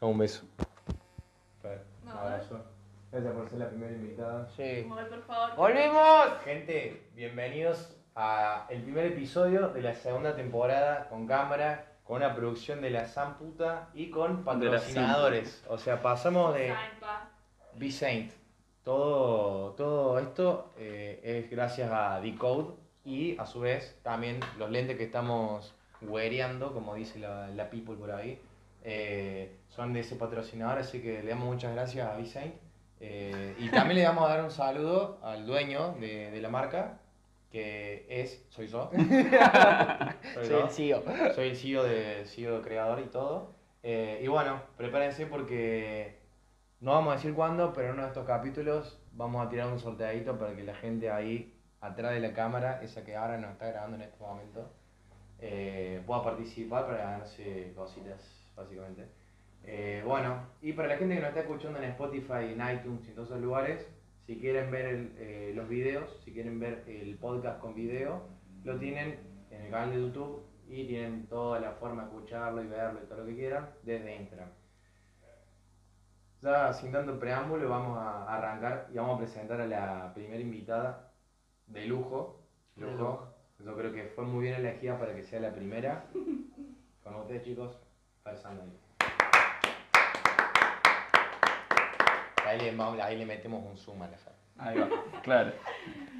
Un beso. Un abrazo. Gracias por ser la primera invitada. Sí. Mover, por favor. ¡Volvimos! Gente, bienvenidos a el primer episodio de la segunda temporada con cámara, con una producción de la San Puta y con patrocinadores. O sea, pasamos de. Be Saint. Todo, todo esto eh, es gracias a Decode y a su vez también los lentes que estamos weareando, como dice la, la people por ahí, eh, son de ese patrocinador, así que le damos muchas gracias a Be Saint. Eh, y también le vamos a dar un saludo al dueño de, de la marca, que es, soy yo. Soy Soy el CEO. Soy el CEO, de, CEO creador y todo. Eh, y bueno, prepárense porque no vamos a decir cuándo, pero en uno de estos capítulos vamos a tirar un sorteadito para que la gente ahí atrás de la cámara, esa que ahora nos está grabando en este momento, eh, pueda participar para ganarse cositas, básicamente. Eh, bueno, y para la gente que nos está escuchando en Spotify, en iTunes y en todos esos lugares, si quieren ver eh, los videos, si quieren ver el podcast con video, lo tienen en el canal de YouTube y tienen toda la forma de escucharlo y verlo y todo lo que quieran desde Instagram. Ya sin tanto preámbulo vamos a arrancar y vamos a presentar a la primera invitada de lujo. De lujo. Yo creo que fue muy bien elegida para que sea la primera. Con ustedes chicos, Fer Sandali. Ahí le, ahí le metemos un zoom a la Fer. Ahí va, claro.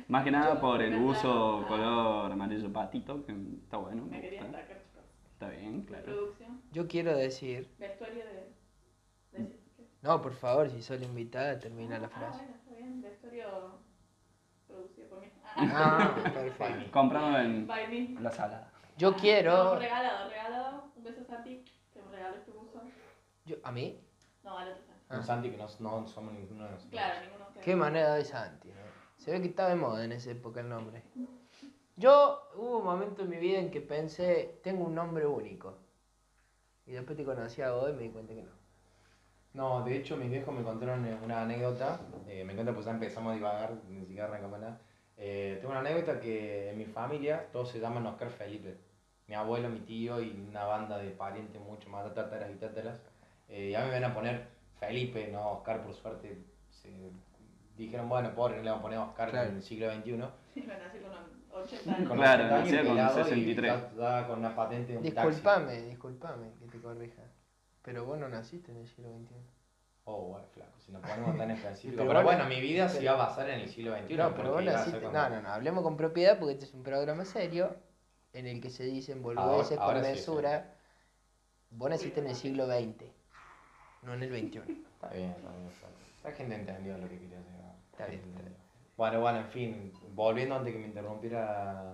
Más que nada por el uso color amarillo patito, que está bueno. Me sacar, chicos. Está bien, La claro. producción, Yo quiero decir. vestuario de. de- No, por favor, si soy la invitada, termina la Ah, frase. bueno, está bien. Vestuario. Ah, perfecto. Comprado en By me. la sala. Yo No, quiero. regalado, regalado. Un beso a Santi, que me regaló este buzo. Yo, ¿A mí? No, al otro Santi. Ah. Un Santi que no, no somos ninguno de nosotros. Claro, ninguno de. Qué manera de Santi, ¿no? Se ve que estaba de moda en esa época el nombre. Yo hubo un momento en mi vida en que pensé, tengo un nombre único. Y después te conocí a vos y me di cuenta que no. No, de hecho mis viejos me contaron eh, una anécdota, eh, me encanta pues ya empezamos a divagar, ni siquiera arrancamos nada. Eh, tengo una anécdota que en mi familia todos se llaman Oscar Felipe. Mi abuelo, mi tío y una banda de parientes mucho más, tátaras y tátaras. Eh, y a mí me van a poner Felipe, no Oscar por suerte. Se dijeron, bueno, pobre, no le vamos a poner Oscar Claro. en el siglo XXI. Sí, bueno, así con un 80 años. Con Claro, 80 años, nacía con pelado y 63. ya- ya con una patente de un taxi. Disculpame, disculpame que te corrija. Pero vos no naciste en el siglo XXI. Oh, bueno, flaco, si nos ponemos tan específico. Pero Pero, bueno, mi vida se pero- va a basar en el siglo XXI. No, pero vos naciste. No, no, no, hablemos con propiedad porque este es un programa serio en el que se dicen boludeces con sí, mesura. Vos naciste en el siglo XX, no en el XXI. Está bien, está bien. está bien. La gente entendió lo que quería decir. Está bien, está. Bueno, bueno, en fin, volviendo antes que me interrumpiera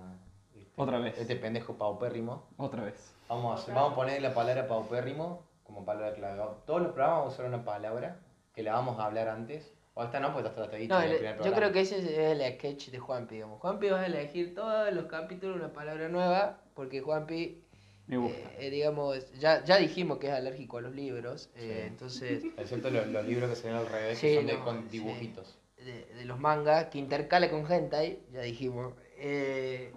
este, Otra vez. este pendejo paupérrimo, Otra vez. vamos a, hacer- vamos a poner la palabra paupérrimo como palabra clave. Todos los programas vamos a usar una palabra que la vamos a hablar antes. O esta no, pues está dicho No, en el el- primer yo programa. creo que ese es el sketch de Juanpi, digamos. Juanpi va a elegir todos los capítulos una palabra nueva, porque Juanpi, Me gusta. eh, eh, digamos, ya, ya dijimos que es alérgico a los libros, eh, Sí. entonces, Excepto los, los libros que se ven al revés, Sí, que son de, con sí. dibujitos. de, de los mangas, que intercala con hentai, ya dijimos. Eh,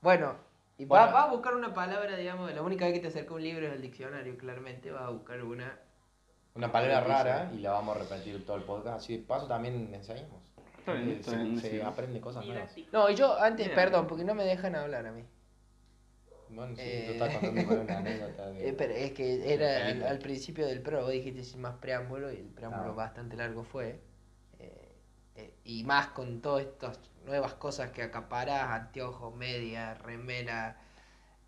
bueno, y va, Bueno. va a buscar una palabra, digamos, la única vez que te acerca un libro es el diccionario, claramente, va a buscar una... Una palabra rara y la vamos a repetir todo el podcast. Así de paso también enseñamos. Está bien, está se, bien, se sí. aprende cosas nuevas. No, y yo antes, perdón, porque no me dejan hablar a mí. Bueno, sí, Eh, tú estás contando con una anécdota de... Eh, pero es que era el- al principio del pro, vos dijiste sin más preámbulo y el preámbulo Ah. bastante largo fue. Eh, eh, y más con todas estas nuevas cosas que acaparás, anteojos, media, remera,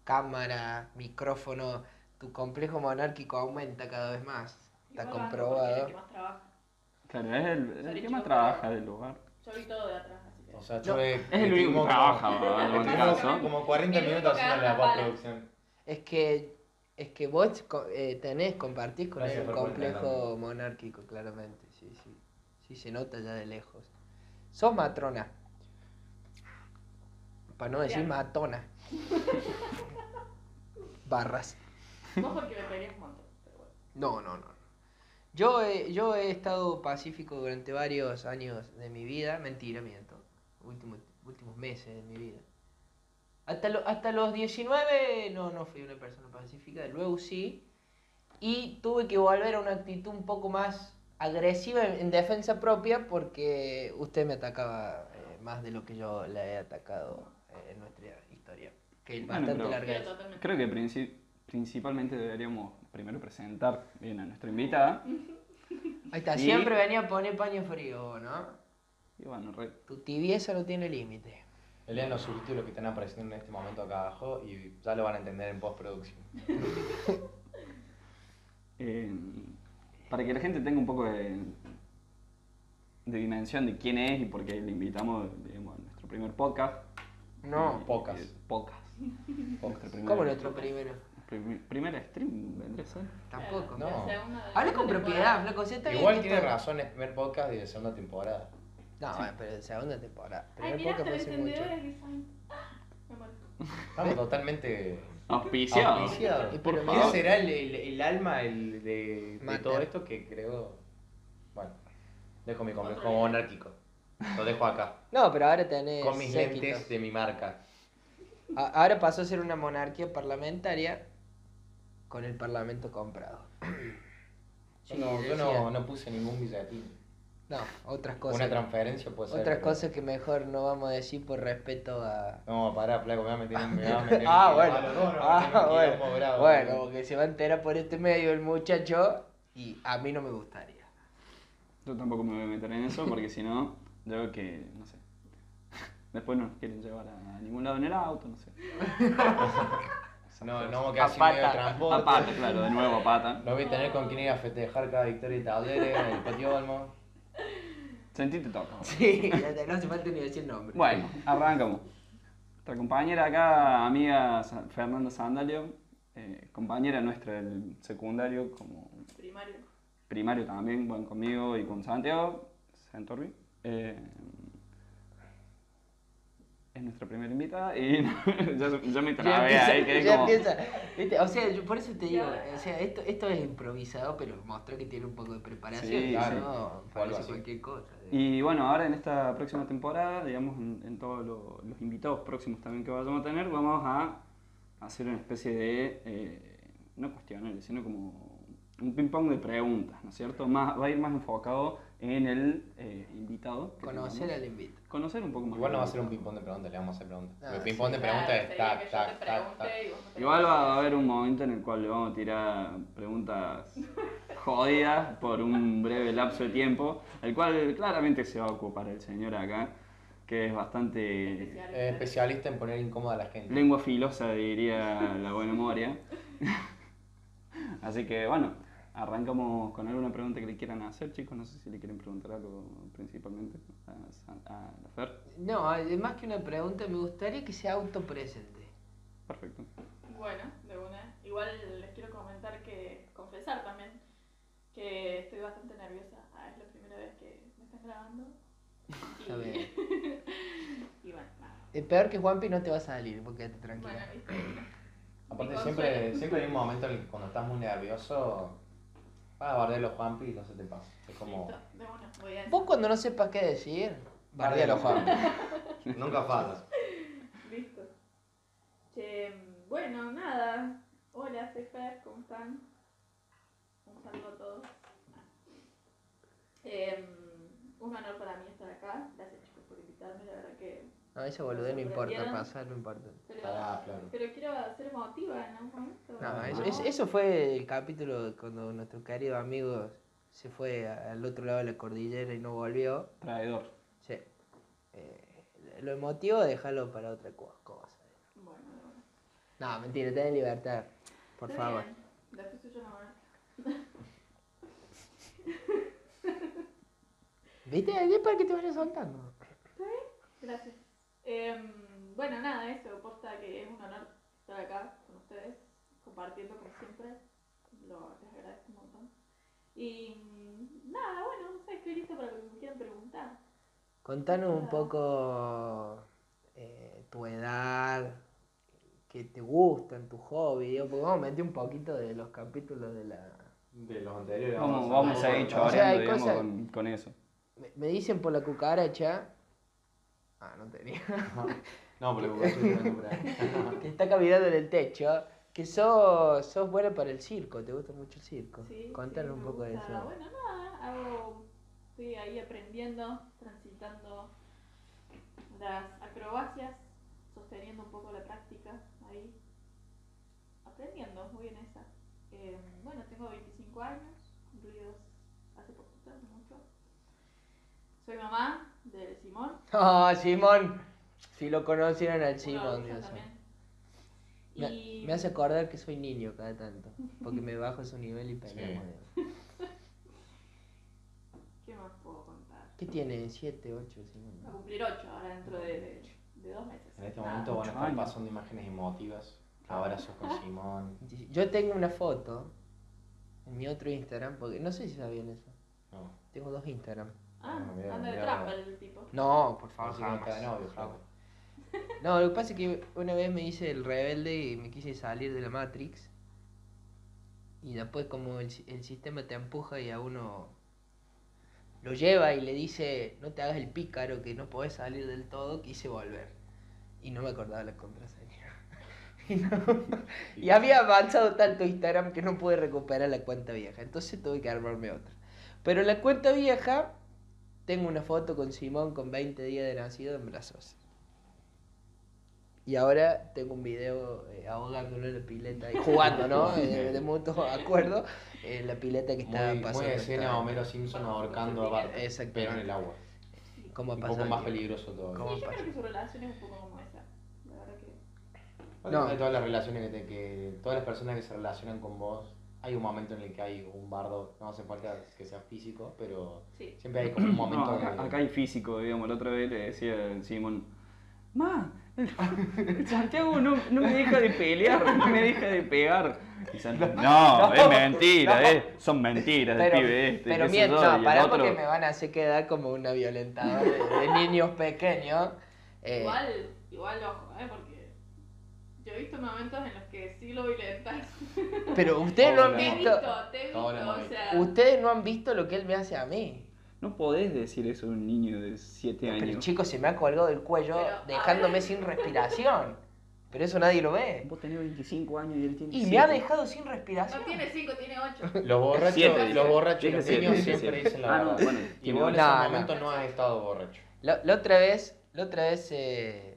cámara, micrófono, tu complejo monárquico aumenta cada vez más. Está Igual comprobado. es el que más trabaja. Claro, es el, el Sorry, que más trabaja del lugar. Yo vi todo de atrás, así que. O sea, No, yo he- es el único que trabaja, como- ¿no? en caso. como 40 El único minutos haciendo la postproducción. Es que, es que vos co- eh, tenés, compartís con Gracias por complejo monárquico, claramente. Sí, sí. Sí, se nota ya de lejos. Sos matrona. Para no decir matona. Barras. Porque peleas un montón, pero bueno. No, no, no. Yo he, yo he estado pacífico durante varios años de mi vida. Mentira, miento. Últimos, últimos meses de mi vida. Hasta, lo- hasta los 19 no, no fui una persona pacífica, luego sí. Y tuve que volver a una actitud un poco más agresiva en, en defensa propia porque usted me atacaba eh, más de lo que yo le he atacado en nuestra historia. Que es Bueno, bastante larga. Es. Creo que princi- principalmente deberíamos primero presentar bien a nuestra invitada. Ahí está, Y- siempre venía a poner paño frío, ¿no? Y bueno, re- Tu tibieza no tiene límite. Lean los subtítulos que están apareciendo en este momento acá abajo y ya lo van a entender en postproducción. eh, para que la gente tenga un poco de, de dimensión de quién es y por qué le invitamos digamos, a nuestro primer podcast. No. Podcast. eh, podcast. Nuestro primer- ¿Cómo nuestro primero? prim- primer stream vendría a ser. Tampoco. No. Habla con propiedad, flaco. si está Igual tiene razón, es primer podcast y de segunda temporada. No, Sí. bueno, pero de segunda temporada. Ay, Primer mira, podcast fue hace mucho. encendedores que son. ¡Ah! Estamos totalmente Auspiciado. auspiciados. Y Por pero ¿Quién favor. será el, el- el alma el de, todo esto que creo? Bueno, dejo mi complejo monárquico. Lo dejo acá. No, pero ahora tenés. Con mis séquito. lentes de mi marca. Ahora pasó a ser una monarquía parlamentaria con el parlamento comprado. Yo Sí, no, yo no, no puse ningún billetín. No, otras cosas. Una transferencia puede ser. otras pero- cosas que mejor no vamos a decir por respeto a. No, pará, flaco, me va a meter en. Ah, bueno. Ah, bueno. Bueno, porque se va a enterar por este medio el muchacho y a mí no me gustaría. Yo tampoco me voy a meter en eso porque si no, yo creo que, no sé. Después no nos quieren llevar a ningún lado en el auto, no sé. No, no vamos a quedar medio de transporte. A pata, claro, de nuevo a pata. No voy a tener con quién ir a festejar cada victoria de Talleres en el patio Olmo. Sentite toca. Sí, no hace falta ni decir nombre. Bueno, arrancamos. Nuestra compañera acá, amiga Fernanda Sandalio, eh, compañera nuestra del secundario, como Primario. primario también, bueno, conmigo y con Santiago, Santorri. Eh, es nuestra primera invitada y ya, ya me Ya trabé empieza, ahí, quedé ya como... empieza. ¿Viste? O sea, yo por eso te digo, Ya. o sea, esto, esto es improvisado, pero mostró que tiene un poco de preparación. Sí, y sí. no, O algo parece así. cualquier cosa. Y bueno, ahora en esta próxima temporada, digamos, en, en todos lo- los invitados próximos también que vayamos a tener, vamos a hacer una especie de, eh, no cuestionarios, sino como un ping-pong de preguntas, ¿no es cierto? Más, va a ir más enfocado en el eh, invitado. Conocer al invito. Conocer un poco más. Igual no va a ser un invitado. ping-pong de preguntas, le vamos a hacer preguntas. Ah, el ping-pong sí. de preguntas Claro, es tac, tac, tac, Igual va a haber un momento en el cual le vamos a tirar preguntas jodidas por un breve lapso de tiempo, el cual claramente se va a ocupar el señor acá, que es bastante Especial. Es especialista en poner incómoda a la gente. lengua filosa, diría la buena Moria. Así que bueno, arrancamos con alguna pregunta que le quieran hacer, chicos. No sé si le quieren preguntar algo principalmente a, a la Fer. No, más que una pregunta, me gustaría que se autopresente. Perfecto. Bueno, de una. Igual les quiero comentar que, confesar también, que estoy bastante nerviosa. Ah, es la primera vez que me están grabando. Está bien. y bueno, nada. Es peor que Juanpi no te va a salir, porque quédate Bueno, tranquila. viste. Aparte, siempre, siempre hay un momento en el que cuando estás muy nervioso, vas a bardear los Juanpi y no se te pasa. Es como. Listo, de una. Voy a Vos cuando no sepas qué decir, bardealo Juanpi. Nunca faltas. Listo. Che, bueno, nada. Hola, soy Fer, ¿cómo están? Un saludo a todos. Em, un honor para mí estar acá. Gracias chicos por invitarme, la verdad que... No, esa boludez no importa, pasar no importa. Pero, Pará, Flor. pero quiero ser emotiva en algún momento. No, eso, eso- eso fue el capítulo cuando nuestro querido amigo se fue al otro lado de la cordillera y no volvió. Traidor. Sí. Eh, lo emotivo, dejarlo para otra co- cosa. Bueno, una. No, mentira, ten libertad. Por Está favor. bien. Después suyo no ¿Viste? Es para que te vayas soltando. Gracias. Em, bueno, nada, eso, posta que es un honor estar acá con ustedes, compartiendo como siempre. Lo, les agradezco un montón. Y nada, bueno, no sé, estoy lista para lo que me quieran preguntar. Contanos un poco eh, tu edad, qué te gustan, tu hobby, digo, porque vamos a meter un poquito de los capítulos de la... De los anteriores. Vamos, vamos a ir O sea, choreando, digamos, cosas- con, con eso. Me, me dicen por la cucaracha... Ah, no tenía. No, pero que está caminando en el techo, que sos, sos buena para el circo, te gusta mucho el circo. Sí, Contanos sí, un poco de eso. Bueno, nada, hago, estoy ahí aprendiendo, transitando las acrobacias, sosteniendo un poco la práctica ahí, aprendiendo, muy bien esa. Eh, bueno, tengo 25 años, cumplidos hace poquito, hace mucho. Soy mamá de Simón. Ah, Simón, si lo conocieron al Simón, Dios mío. también. Me, Y- me hace acordar que soy niño cada tanto, porque me bajo a su nivel y peleamos. digamos. ¿Qué más puedo contar? ¿Qué tiene? ¿7, 8, Va a Simón? cumplir 8 ahora dentro de, de, de dos meses. En este Nada. momento van a estar años. pasando imágenes emotivas. Abrazos con Simón. Yo tengo una foto en mi otro Instagram, porque no sé si sabían eso. No. Tengo dos Instagram. Ah, Ah, mira, anda de mira. trampa el tipo. No, por favor, Así de jamás. novio. No, lo que pasa es que una vez me hice el rebelde y me quise salir de la Matrix. Y después como el, el sistema te empuja y a uno lo lleva y le dice, no te hagas el pícaro que no podés salir del todo, quise volver. Y no me acordaba la contraseña. Y, no- y había avanzado tanto Instagram que no pude recuperar la cuenta vieja. Entonces tuve que armarme otra. Pero la cuenta vieja tengo una foto con Simón con 20 días de nacido en brazos. Y ahora tengo un video eh, ahogándolo en la pileta y jugando, ¿no? Eh, de mutuo acuerdo, en la pileta que estaba Muy, muy pasando. escena esta- Homero Simpson ahorcando a Bart. Exactamente. Pero en el agua. ¿Cómo Un poco más peligroso todo. ¿Cómo Sí, yo creo que su relación es un poco como esa. La verdad que. No. No. todas las relaciones que, te- que todas las personas que se relacionan con vos, hay un momento en el que hay un bardo, no hace falta que sea físico, pero Sí. siempre hay como un No, momento acá, de... acá hay físico, digamos. La otra vez le decía el Simón, Ma, el Santiago no, no me deja de pelear, no me deja de pegar. Y Santiago, no, no, es mentira, no. eh, son mentiras del Pero, pibe este. pero mientras, no, el pará otro- porque me van a hacer quedar como una violentadora de, de niños pequeños. Eh, Igual, igual, ojo, ¿eh? Porque yo he visto momentos en los que sí lo violentas. pero ustedes no han Hola. Te he visto, te he visto, o sea. ustedes no han visto lo que él me hace a mí. No podés decir eso a un niño de 7 Pero el años. chico se me ha colgado del cuello Pero, dejándome sin respiración. Pero eso nadie lo ve. Vos tenés 25 años y él tiene Y me ha dejado sin respiración. No tiene 5, tiene 8. Los borrachos, Siete. los borrachos y los niños siempre siete. dicen la Ah, no, verdad. bueno, y vos en ese No, no. momento no has estado borracho. La, la otra vez, la otra vez se,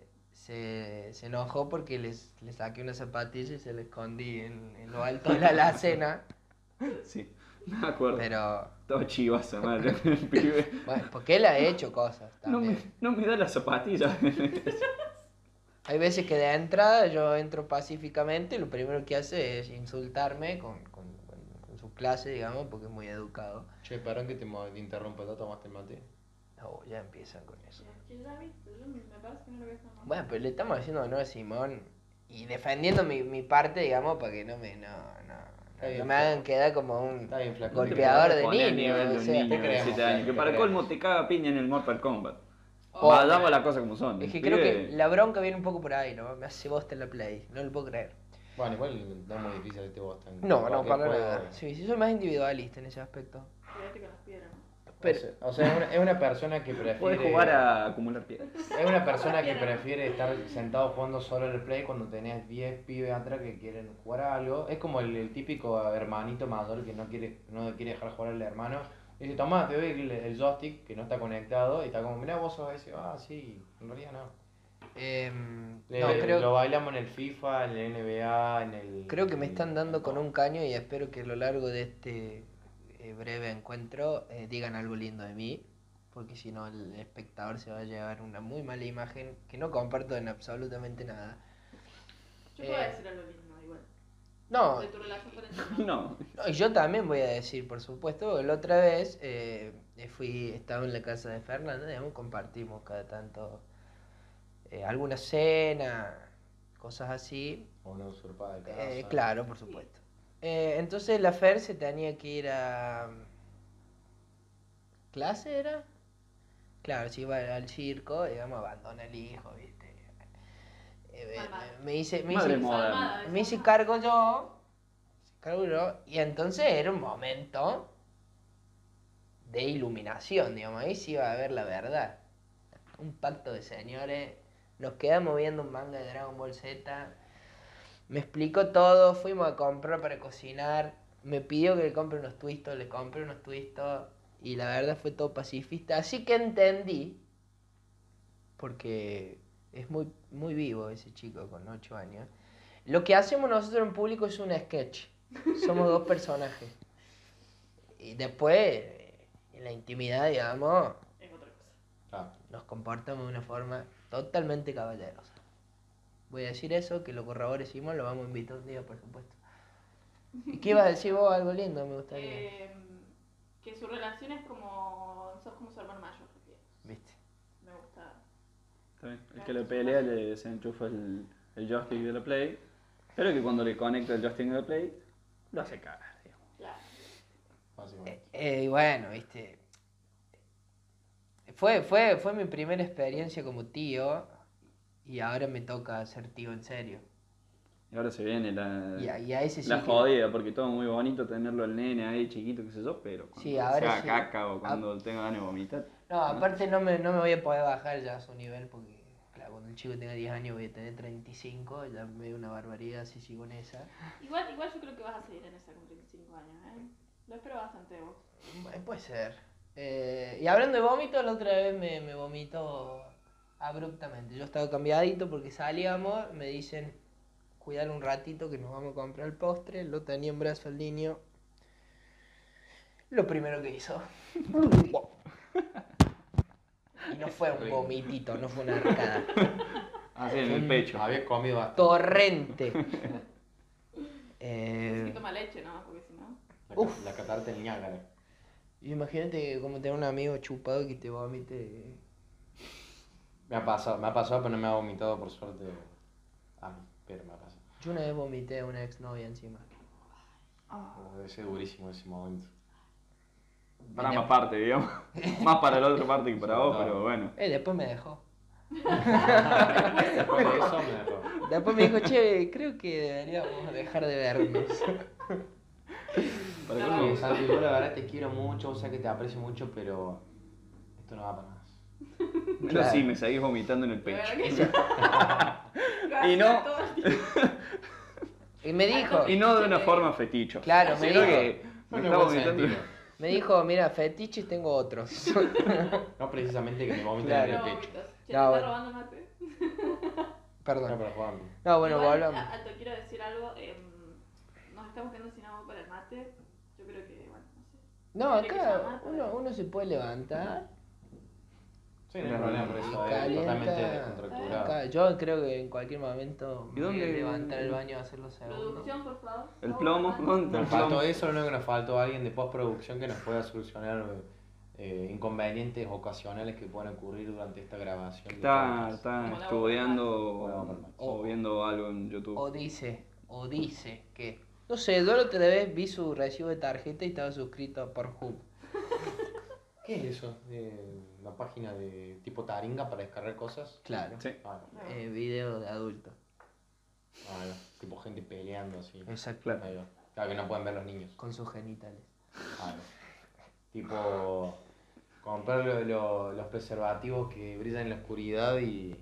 se, se enojó porque les, le saqué una zapatilla y se la escondí en, en lo alto de la alacena. Sí, me acuerdo. Pero, Estaba chivaza, madre, el pibe. bueno, porque él ha hecho cosas No me, no me da las zapatillas. Hay veces que de entrada yo entro pacíficamente y lo primero que hace es insultarme con, con, con- con su clase, digamos, porque es muy educado. Che, perdón que te, interrumpa, ¿no tomaste el mate? No, ya empiezan con eso. Que ya vi, pero yo me parece que no lo voy a hacer más. Bueno, pero le estamos haciendo honor a Simón y defendiendo mi, mi parte, digamos, para que no me, no, no, me hagan quedar como un Está bien, flaco. golpeador de de o un sea, niño te de creemos, 7 años. te Que para creemos. colmo te caga piña en el Mortal Kombat. Oh. Vayamos las cosas como son. Es que creo que la bronca viene un poco por ahí, ¿no? Me hace bosta en la play, no lo puedo creer. Bueno, igual no es muy difícil este Boston. No, no, para nada. Sí, sí, soy más individualista en ese aspecto. Quédate con las piedras, ¿no? Pero- O sea, o sea, es una, es una persona que prefiere... Jugar a acumular piedras. Es una persona que prefiere estar sentado jugando solo en el play cuando tenés 10 pibes atrás que quieren jugar a algo. Es como el, el típico hermanito mayor que no quiere, no quiere dejar jugar al hermano. Y dice, tomá, te doy el, el joystick que no está conectado. Y está como, mirá, vos sos ese. Ah, sí, en realidad no. Em, Le- no, creo, Lo bailamos en el FIFA, en el NBA, en el... creo que me están dando con un caño y espero que a lo largo de este eh, breve encuentro eh, digan algo lindo de mí, porque si no el espectador se va a llevar una muy mala imagen que no comparto en absolutamente nada. Yo puedo Eh, decir algo lindo, igual. No, De tu relación con el Simón. No. No, y yo también voy a decir, por supuesto, porque la otra vez eh, fui, estaba en la casa de Fernanda, digamos, compartimos cada tanto eh, alguna cena, cosas así. O una usurpada de casa. Eh, claro, por supuesto. Eh, entonces la Fer se tenía que ir a... ¿Clase era? Claro, se iba al circo, digamos, abandona al hijo, ¿viste? Eh, me, me hice, me hice- me hice cargo yo, me hice cargo yo, y entonces era un momento de iluminación, digamos, ahí sí iba a ver la verdad. Un pacto de señores Nos quedamos viendo un manga de Dragon Ball Z. Me explicó todo, fuimos a comprar para cocinar. Me pidió que le compre unos twistos, le compré unos twistos. Y la verdad fue todo pacifista. Así que entendí, porque es muy, muy vivo ese chico con 8 años. Lo que hacemos nosotros en público es un sketch. Somos dos personajes. Y después, en la intimidad, digamos, Es otra cosa. Ah, nos comportamos de una forma totalmente caballerosa. Voy a decir eso, que lo corrobore Simón, lo vamos a invitar un día, por supuesto. ¿Y qué ibas a decir vos? Algo lindo, me gustaría. Eh, que su relación es como. sos como su hermano mayor. ¿Viste? Me gusta. Está bien. El que le pelea le desenchufa el, el joystick de la Play, pero que cuando le conecta el joystick de la Play, lo hace cagar, digamos. Claro. Eh, y bueno, viste. Fue, fue, fue mi primera experiencia como tío y ahora me toca ser tío en serio. Y ahora se viene la, Y a, y a ese sí la que- jodida, porque todo muy bonito tenerlo al nene ahí chiquito, qué sé yo, pero cuando Sí, ahora se haga sí. caca o cuando tenga ganas de vomitar. No, aparte no me, no me voy a poder bajar ya a su nivel porque, claro, cuando el chico tenga 10 años voy a tener 35, ya me da una barbaridad si sigo en esa. Igual, igual yo creo que vas a seguir en esa con 35 años, ¿eh? Lo espero bastante vos. Bueno, puede ser. Eh, y hablando de vómito, la otra vez me, me vomito abruptamente. Yo estaba cambiadito porque salíamos, me dicen, cuidar un ratito que nos vamos a comprar el postre, lo tenía en brazo el niño. Lo primero que hizo. y no fue un vomitito, no fue una arcada. Así en el pecho. Había comido bastante. Torrente. Sí, Eh, toma leche, ¿no? Porque si no. La, ca- la catarata del Niágara. imagínate como tener un amigo chupado que te vomite. Me ha pasado, me ha pasado, pero no me ha vomitado por suerte a mí, pero me ha pasado. Yo una vez vomité a una exnovia encima. Oh, debe ser durísimo ese momento. Para más parte, digamos. más para la otra parte que para vos, No. pero bueno. Eh, después me dejó. Después de eso me dejó. Después me dijo, che, creo que deberíamos dejar de vernos. Para No, Santi, yo la verdad te quiero mucho, o sea que te aprecio mucho, pero esto no va para más. Yo Claro. sí, me seguís vomitando en el pecho. Y no-. Y me dijo, Y no de una forma feticho. claro, me dijo, que me No, vomitando. sentido. me dijo, mira, fetiches tengo otros. No precisamente que me vomiten Claro. en No, el pecho. vomitas. No, bueno. No, Perdón. pero Juan. No, bueno, Igual, volvamos. a- Alto, quiero decir algo. em, nos estamos quedando sin agua para el mate. Yo creo que, bueno, no sé. No, acá uno, uno se puede levantar. Sí, no hay problema por eso, es Calienta. totalmente descontracturado. Acá, yo creo que en cualquier momento ¿Y dónde- levantar el baño a hacer los segundos. Producción, por favor. El plomo. ¿dónde? Nos faltó eso, lo único que nos faltó alguien de postproducción que nos pueda solucionar eh, inconvenientes ocasionales que puedan ocurrir durante esta grabación. Está, está estudiando Bueno, o, o viendo algo en YouTube. O dice, o dice que. No sé, yo la otra vez vi su recibo de tarjeta y estaba suscrito a Pornhub. ¿Qué es eso? Eh, ¿Una página de tipo taringa para descargar cosas? Claro. Sí. Ah, no. Eh, video de adulto. Ah, no. Tipo gente peleando así. Exacto. Claro. Ahí va. Claro que no pueden ver los niños. Con sus genitales. Ah, no. Tipo comprar lo- lo- los preservativos que brillan en la oscuridad y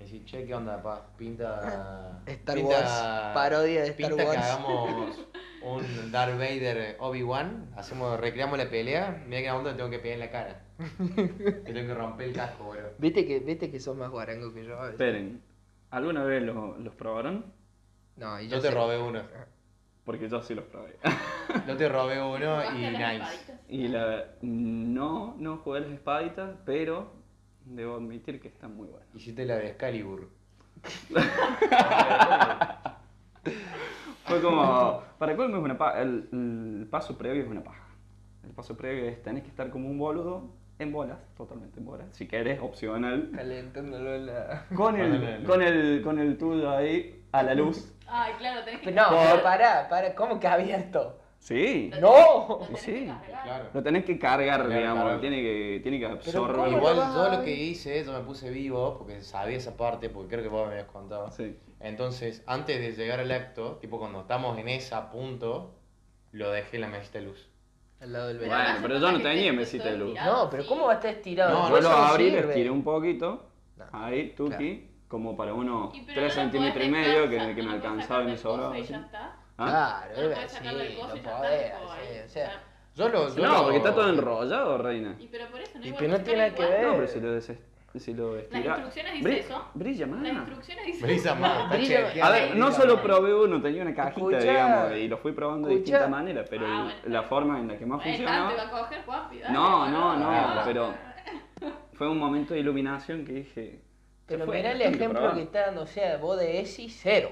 decir, che, ¿qué onda, pa? Pinta. Star pinta- Wars, parodia de Star pinta que Wars. hagamos un Darth Vader Obi-Wan, hacemos, recreamos la pelea, mira que le tengo que pegar en la cara. tengo que romper el casco, boludo. ¿Viste que, que sos más guarango que yo a veces? Esperen, ¿alguna vez lo- los probaron? No, y Yo te sé- robé uno. Porque yo sí los probé. Yo te robé uno ¿Jugaste y a las nice. espaditas? y la... No, no jugué a las espaditas, pero debo admitir que están muy buenas. Hiciste la de Excalibur. Fue como, para colmo es una paja, el, el paso previo es una paja. El paso previo es, tenés que estar como un boludo en bolas, totalmente en bolas, si querés, opcional, Calentándolo en la. con el, con el, con el tuyo ahí a la luz. Ay, claro, tenés que. No, pero pará, pará, ¿cómo que abierto? Sí, Lo ¡No! tenés Sí. Claro. lo tenés que cargar, Claro, digamos, claro. tiene que, tiene que ¿cómo absorber. lo Igual yo lo que hice, yo me puse vivo porque sabía esa parte, porque creo que vos me habías contado. Sí. Entonces, antes de llegar al acto, tipo cuando estamos en ese punto, lo dejé en la mesita de luz. Al lado del Pero Bueno, verano. además pero yo no que tenía mesita de luz. No, pero. ¿cómo va a estar estirado? No, Yo lo no abrí, le sirve. estiré un poquito, No. ahí, tuki, como para unos Y pero 3 no lo centímetros y medio que, que no me lo alcanzaba y me sobraba. coso y así. ya está. ¿Ah? Claro, No lo iba podés sí, sacar del coso lo y ya está, podés tipo, hacer, ahí, o sea. Yo lo. yo No, lo- porque está todo enrollado, reina. Y pero por eso no Y pero no lo tiene nada que ver. No, pero si lo, des si lo Las estira- instrucciones dice Bri- eso. Brilla Las más. instrucciones dicen Brisa más, está Brilla- chequeado. A ver, no solo más. probé uno, tenía una cajita, Escuchá. digamos, y lo fui probando de Escuchá. distintas maneras, pero Ah, bueno, la forma en la que más Eh, funcionaba. te va a coger, dale, No, boludo. no, no, Ah. pero fue un momento de iluminación que dije. Pero "Se fue, mirá el ejemplo probar". que está dando, o sea, vos de ESI, cero.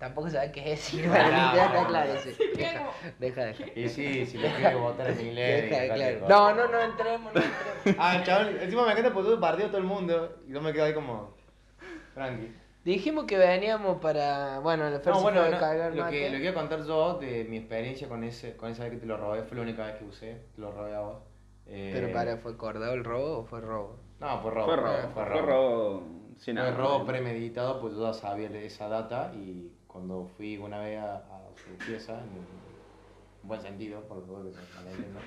No, claro, no. sí. Queda Deja, deja, deja. Y sí, si lo quiero votar en inglés. Deja, dejate claro. de No, no, no entremos, no entremos. Ah, chaval, encima me encanta porque todo partido todo el mundo. Y yo me quedo ahí como. Tranqui. Dijimos que veníamos para, bueno, el No, se bueno, fue a no, cargar lo, mate. que, lo que iba a contar yo de mi experiencia con ese con esa vez que te lo robé fue la única vez que usé, te lo robé a vos. Eh, Pero para, ¿fue acordado el robo o fue robo? No, fue robo. Fue robo, Fue fue robo. robo sin Fue robo premeditado, pues yo ya sabía de esa data y cuando fui una vez a, a su pieza, en un buen sentido, por favor que se malentienda,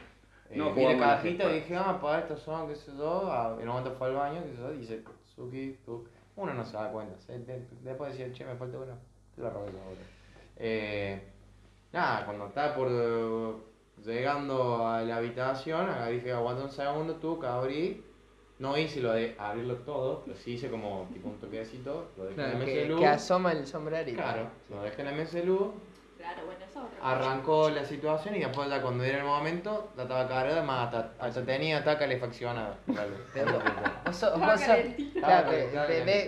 eh, No vi la cajita y dije, ah, para estos son, qué sé yo, en un momento fue al baño, qué sé yo, y dice, Suki, tú, uno no se da cuenta, se- de- después decía, che, me falta uno, te lo robé la otra. Eh, nada, cuando estaba por llegando a la habitación, y dije, aguanta un segundo tú, que abrí, no hice lo de abrirlo todo, pero sí hice como tipo un toquecito, lo dejé en la mesa de que, luz. que asoma el sombrerito. Claro, lo dejé en la mesa de luz, Claro, bueno, esa es otra cosa. arrancó la situación y después ya cuando era el momento, la estaba cargada, más hasta, hasta tenía hasta calefaccionada.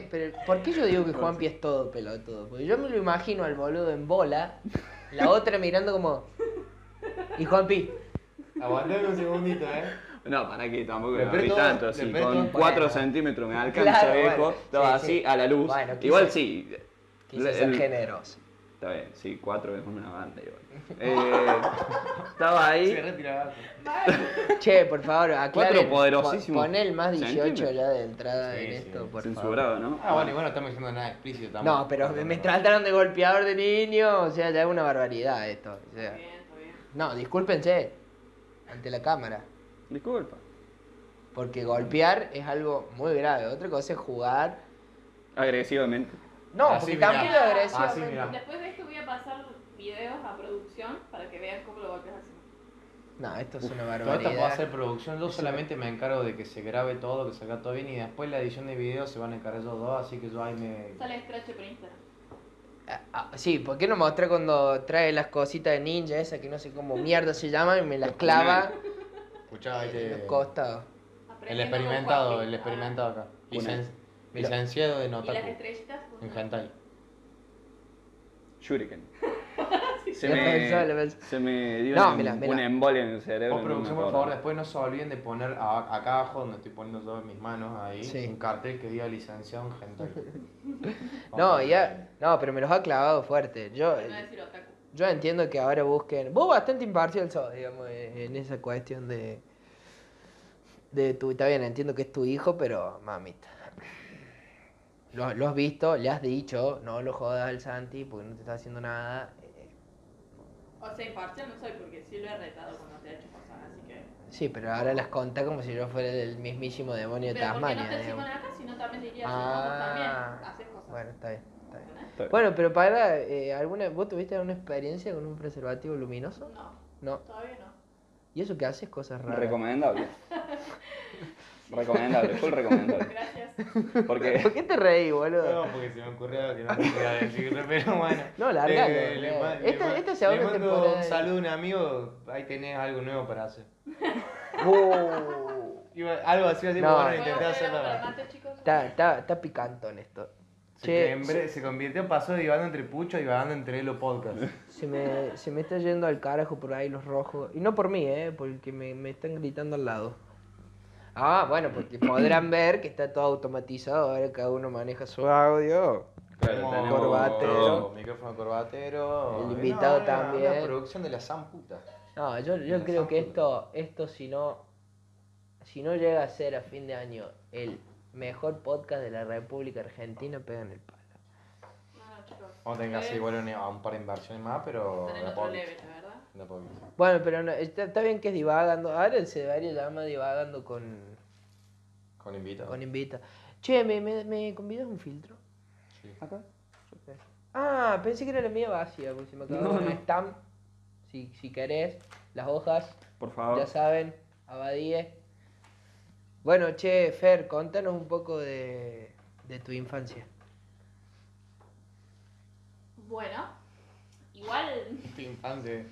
Pero ¿por qué yo digo que Juanpi es todo pelotudo? Porque yo me lo imagino al boludo en bola, la otra mirando como... Y Juanpi, Aguantame un segundito, eh. No, para que tampoco Le me abrí tanto, aprieto- con Bueno. 4 centímetros me alcanza, Claro, viejo, bueno, estaba sí, así sí. a la luz. Bueno, quise- Igual sí. quise el- ser generoso. Está bien, sí, 4 es una banda igual. Eh, estaba ahí. Se retiraba. Che, por favor, aclaren. Cuatro poderosísimos Pon el más 18 centímetros. ya de entrada Sí, en sí, esto, por favor. Censurado, ¿no? Ah, bueno, igual no estamos diciendo nada explícito tampoco. No, pero me trataron de golpeador de niño, o sea, ya es una barbaridad esto. o sea. Está bien, está bien. No, discúlpense, ante la cámara. Disculpa. Porque golpear es algo muy grave. Otra cosa es jugar. Agresivamente. No, Así, porque mirá. también agresivo. Así, mirá. Después de esto voy a pasar videos a producción para que vean cómo lo golpeas así. No, esto es una Todo esto barbaridad. puede hacer producción, yo solamente me encargo de que se grabe todo, que salga todo bien y después la edición de video se van a encargar ellos dos, así que yo ahí me... Sale scratch por Instagram. Ah, ah, sí, ¿por qué no mostré cuando trae las cositas de ninja esa que no sé cómo mierda se llama y me las clava Escuchá, ahí en te- los costados? El experimentado, el experimentado acá. Licen- Licenciado de Ah, ¿Y las Notaku. estrellitas? En hentai. Shuriken. Se me, pensó, lo pensó. se me dio No, una, embolia en el cerebro. Vos, producción, por favor, después no se olviden de poner a- acá abajo, donde estoy poniendo yo en mis manos, ahí, Sí. un cartel que diga licenciado en hentai. No, ya. No, pero me los ha clavado fuerte. Yo, Por no decir otaku. Yo entiendo que ahora busquen. Vos bastante imparcial sos, digamos, en en esa cuestión de. De tu. Está bien, entiendo que es tu hijo, pero mamita. Lo, lo has visto, le has dicho, no lo jodas al Santi porque no te está haciendo nada. eh, O sea, imparcial no soy porque sí lo he retado cuando te ha hecho cosas, así que... Sí, pero ahora las contá como si yo fuera el mismísimo demonio de porque no Tasmania. te digamos. nada sino también diría, vos también haces cosas. bueno, está bien. Está bien. ¿entendés? Está bien. Bueno, pero para, eh, alguna, ¿vos tuviste alguna experiencia con un preservativo luminoso? No, No. todavía no. ¿Y eso que haces? Cosas raras. Recomendable. recomendable, full recomendable. Gracias. Porque ¿Por qué te reí, boludo? No, porque se me ocurrió algo que no quería decir, pero bueno. No, largalo, Eh, le, largalo. ma- le Esta- esta segunda le mando temporada un saludo a un amigo, ahí tenés algo nuevo para hacer. Iba- algo así, así, No. bueno, ¿Puedo intenté hacer hacerlo. está, está, está picantón esto. Se, Che, quembre- se convirtió, pasó de divagando entre Pucho a divagando entre los podcasts. Se me, se me está yendo al carajo por ahí los rojos. Y no por mí, ¿eh? Porque me, me están gritando al lado. Ah, bueno, porque podrán ver que está todo automatizado. Ahora cada uno maneja su audio. Claro, Tenemos tenemos corbatero. Micrófono corbatero. El invitado No, también. Una producción de la San puta. No, yo, yo creo que esto, esto si no, si no llega a ser a fin de año el mejor podcast de la República Argentina, pegan el palo. No, no, chicos. Vamos a tener que hacer Ustedes igual un, a un par de inversiones más, pero. Otro poquito, la verdad. de a poquito. Bueno, pero no, está, está bien que es divagando. Ahora se debería llamar divagando con, Con invitados. con invita. Che, ¿me, me, me convidas un filtro? Sí. Acá. Ah, pensé que era la mía vacía, porque se me acabó No, no. stamp. Si, si querés, las hojas, Por favor. ya saben, abadíe. Bueno, che, Fer, contanos un poco de, de tu infancia. Bueno, igual, Tu infancia.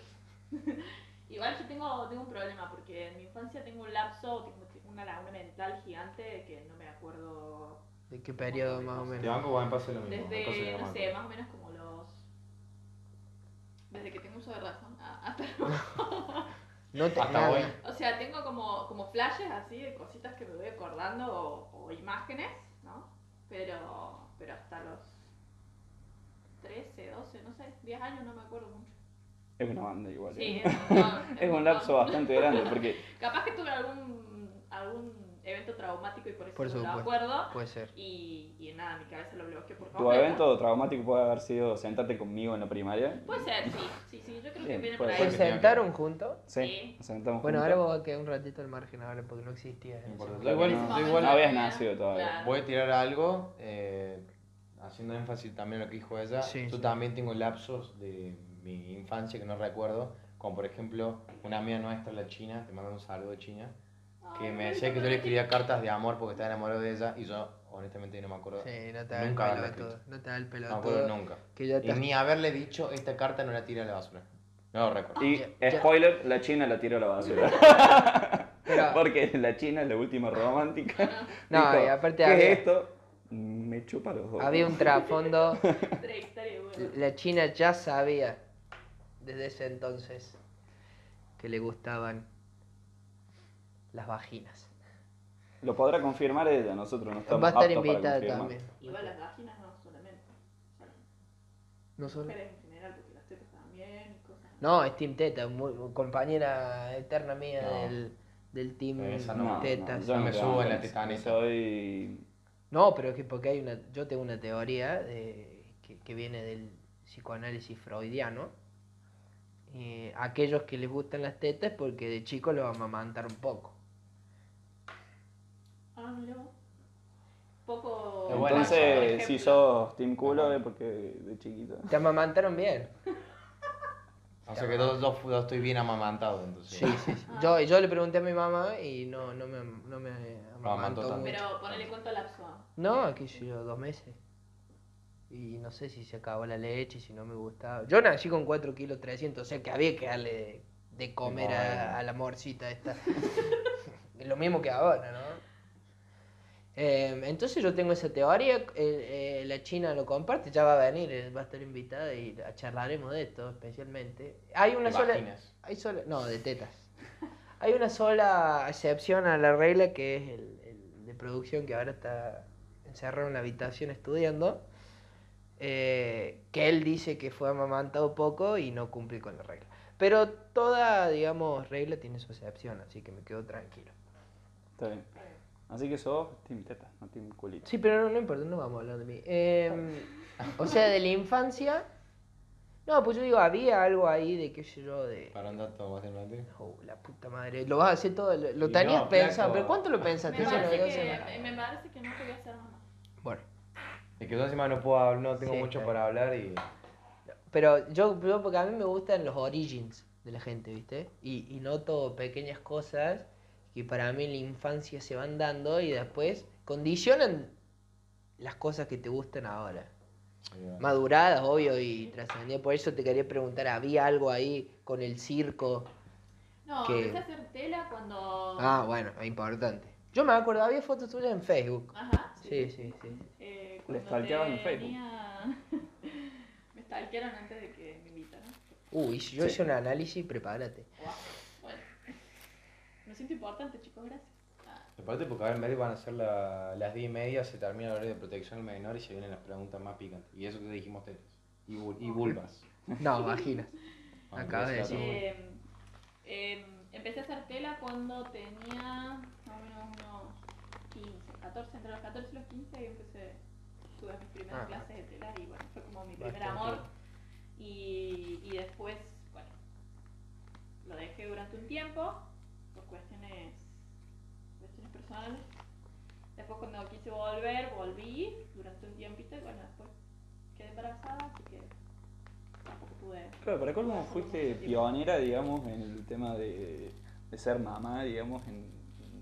igual yo tengo, tengo un problema porque en mi infancia tengo un lapso, tengo una laguna mental gigante que no me acuerdo ¿De qué periodo más o menos? banco cuando me pase lo mismo. desde, no sé, más o menos como los... Desde que tengo uso de razón ah, hasta No te Hasta nada. hoy. O sea, tengo como, como flashes así de cositas que me voy acordando o, o imágenes, ¿no? Pero, pero hasta los 13, 12, no sé, 10 años no me acuerdo mucho. Es una banda igual. Sí, ¿eh? es un es un lapso bastante grande porque Capaz que tuve algún, algún evento traumático y por eso Por no lo supuesto. acuerdo. Puede ser. Y, y nada, mi cabeza lo bloqueó por tu completo. evento traumático puede haber sido sentarte conmigo en la primaria. Puede ser, sí, sí, sí, yo creo Bien, que viene por ¿Se ahí. ser. sentaron juntos? Sí, Sí. nos sentamos Bueno, juntos. ahora vos quedar un ratito al margen ahora porque no existía. No eso. Yo igual, no- yo igual no habías nacido todavía. Claro. voy a tirar algo, eh, haciendo énfasis también en lo que dijo ella. Sí, yo sí. también tengo lapsos de mi infancia que no recuerdo, como por ejemplo una amiga nuestra, la China, te mando un saludo de China, que me decía que yo le escribía cartas de amor porque estaba enamorado de ella y yo honestamente no me acuerdo. Sí, no te da el Nunca haberla pelo. No te da el pelo No me acuerdo nunca. Que ya Y estás... ni haberle dicho esta carta no la tira a la basura. No lo recuerdo. Y Ya- ya. spoiler, la China la tiró a la basura. Pero- Porque la China es la última romántica. No, Dijo, y aparte ¿Qué había- es esto? Me chupa los ojos. Había un trasfondo. La China ya sabía desde ese entonces que le gustaban las vaginas. Lo podrá confirmar ella, nosotros no estamos Va a estar aptos invitada también. Igual las vaginas no solamente. No solo. mujeres en general, porque las tetas también y cosas. No, es Team Teta, muy- compañera eterna mía No. del, del Team Esa No, no, Tetas. yo No me subo en la tetaneta. Soy... No, pero es que porque hay una, yo tengo una teoría de, que, que viene del psicoanálisis freudiano. Eh, aquellos que les gustan las tetas porque de chico los amamantar un poco. Ah, vos. Poco. Entonces, si sos team culo es porque de chiquito. Te amamantaron bien. O sea que yo, yo, yo estoy bien amamantado entonces. Sí, sí, sí. Yo, yo le pregunté a mi mamá y no, no me, no me amamantó mucho. Pero ponele cuánto lapso. No, sé yo, dos meses. Y no sé si se acabó la leche, si no me gustaba. Yo nací con 4 kilos 300, o sea que había que darle de, de comer a, a la morcita esta. Es Lo mismo que ahora, ¿no? Eh, entonces yo tengo esa teoría, eh, la China lo comparte, ya va a venir, eh, va a estar invitada y charlaremos de esto especialmente. Hay una sola... Hay sola, no, de tetas. Hay una sola excepción a la regla que es el, el de producción que ahora está encerrado en la habitación estudiando. eh, que él dice que fue amamantado poco y no cumple con la regla. Pero toda, digamos, regla tiene su excepción, así que me quedo tranquilo. Está bien. Así que sos team teta, no team culito. Sí, pero no, no importa, no vamos a hablar de mí. Eh, o sea, de la infancia. No, pues yo digo, había algo ahí de qué sé yo, de. Para un dato más adelante. Oh, la puta madre. Lo vas a hacer todo. Lo, lo Y tenías no, pensado, pero ¿cuánto lo Me pensaste? No parece, que, me parece que no quería ser mamá. Bueno, Es que yo encima no puedo hablar, no tengo Sí, mucho para hablar y. pero yo, yo, porque a mí me gustan los origins de la gente, ¿viste? Y, y noto pequeñas cosas que para mí en la infancia se van dando y después condicionan las cosas que te gustan ahora. Maduradas, obvio, y trascendidas. Por eso te quería preguntar, ¿había algo ahí con el circo? No, Que- empecé a hacer tela cuando. Ah, bueno, importante. Yo me acuerdo, había fotos tuyas en Facebook. Ajá. Sí, sí, sí. Eh, Le cuando stalkeaban en Facebook. me stalkearon antes de que me invitaran. Uy, si yo Sí. hice un análisis, prepárate. Guau. Siento importante, chicos, gracias. Ah, Aparte porque a ver, medio van a ser la- las 10 y media, se termina el horario de protección al menor y se vienen las preguntas más picantes. Y eso que dijimos tetas. Y, y vulvas. No, vaginas. Acabas de decir. Eh, eh, empecé a hacer tela cuando tenía más o menos unos 15, 14, entre los 14 y los 15 y empecé, tuve mis primeras Ah. clases de tela y bueno, fue como mi primer amor. Y, y después, bueno, lo dejé durante un tiempo Después cuando quise volver, volví durante un tiempito y bueno, después quedé embarazada, así que tampoco pude. Claro, para hacerlo fuiste pionera, digamos, en el tema de, de ser mamá, digamos, en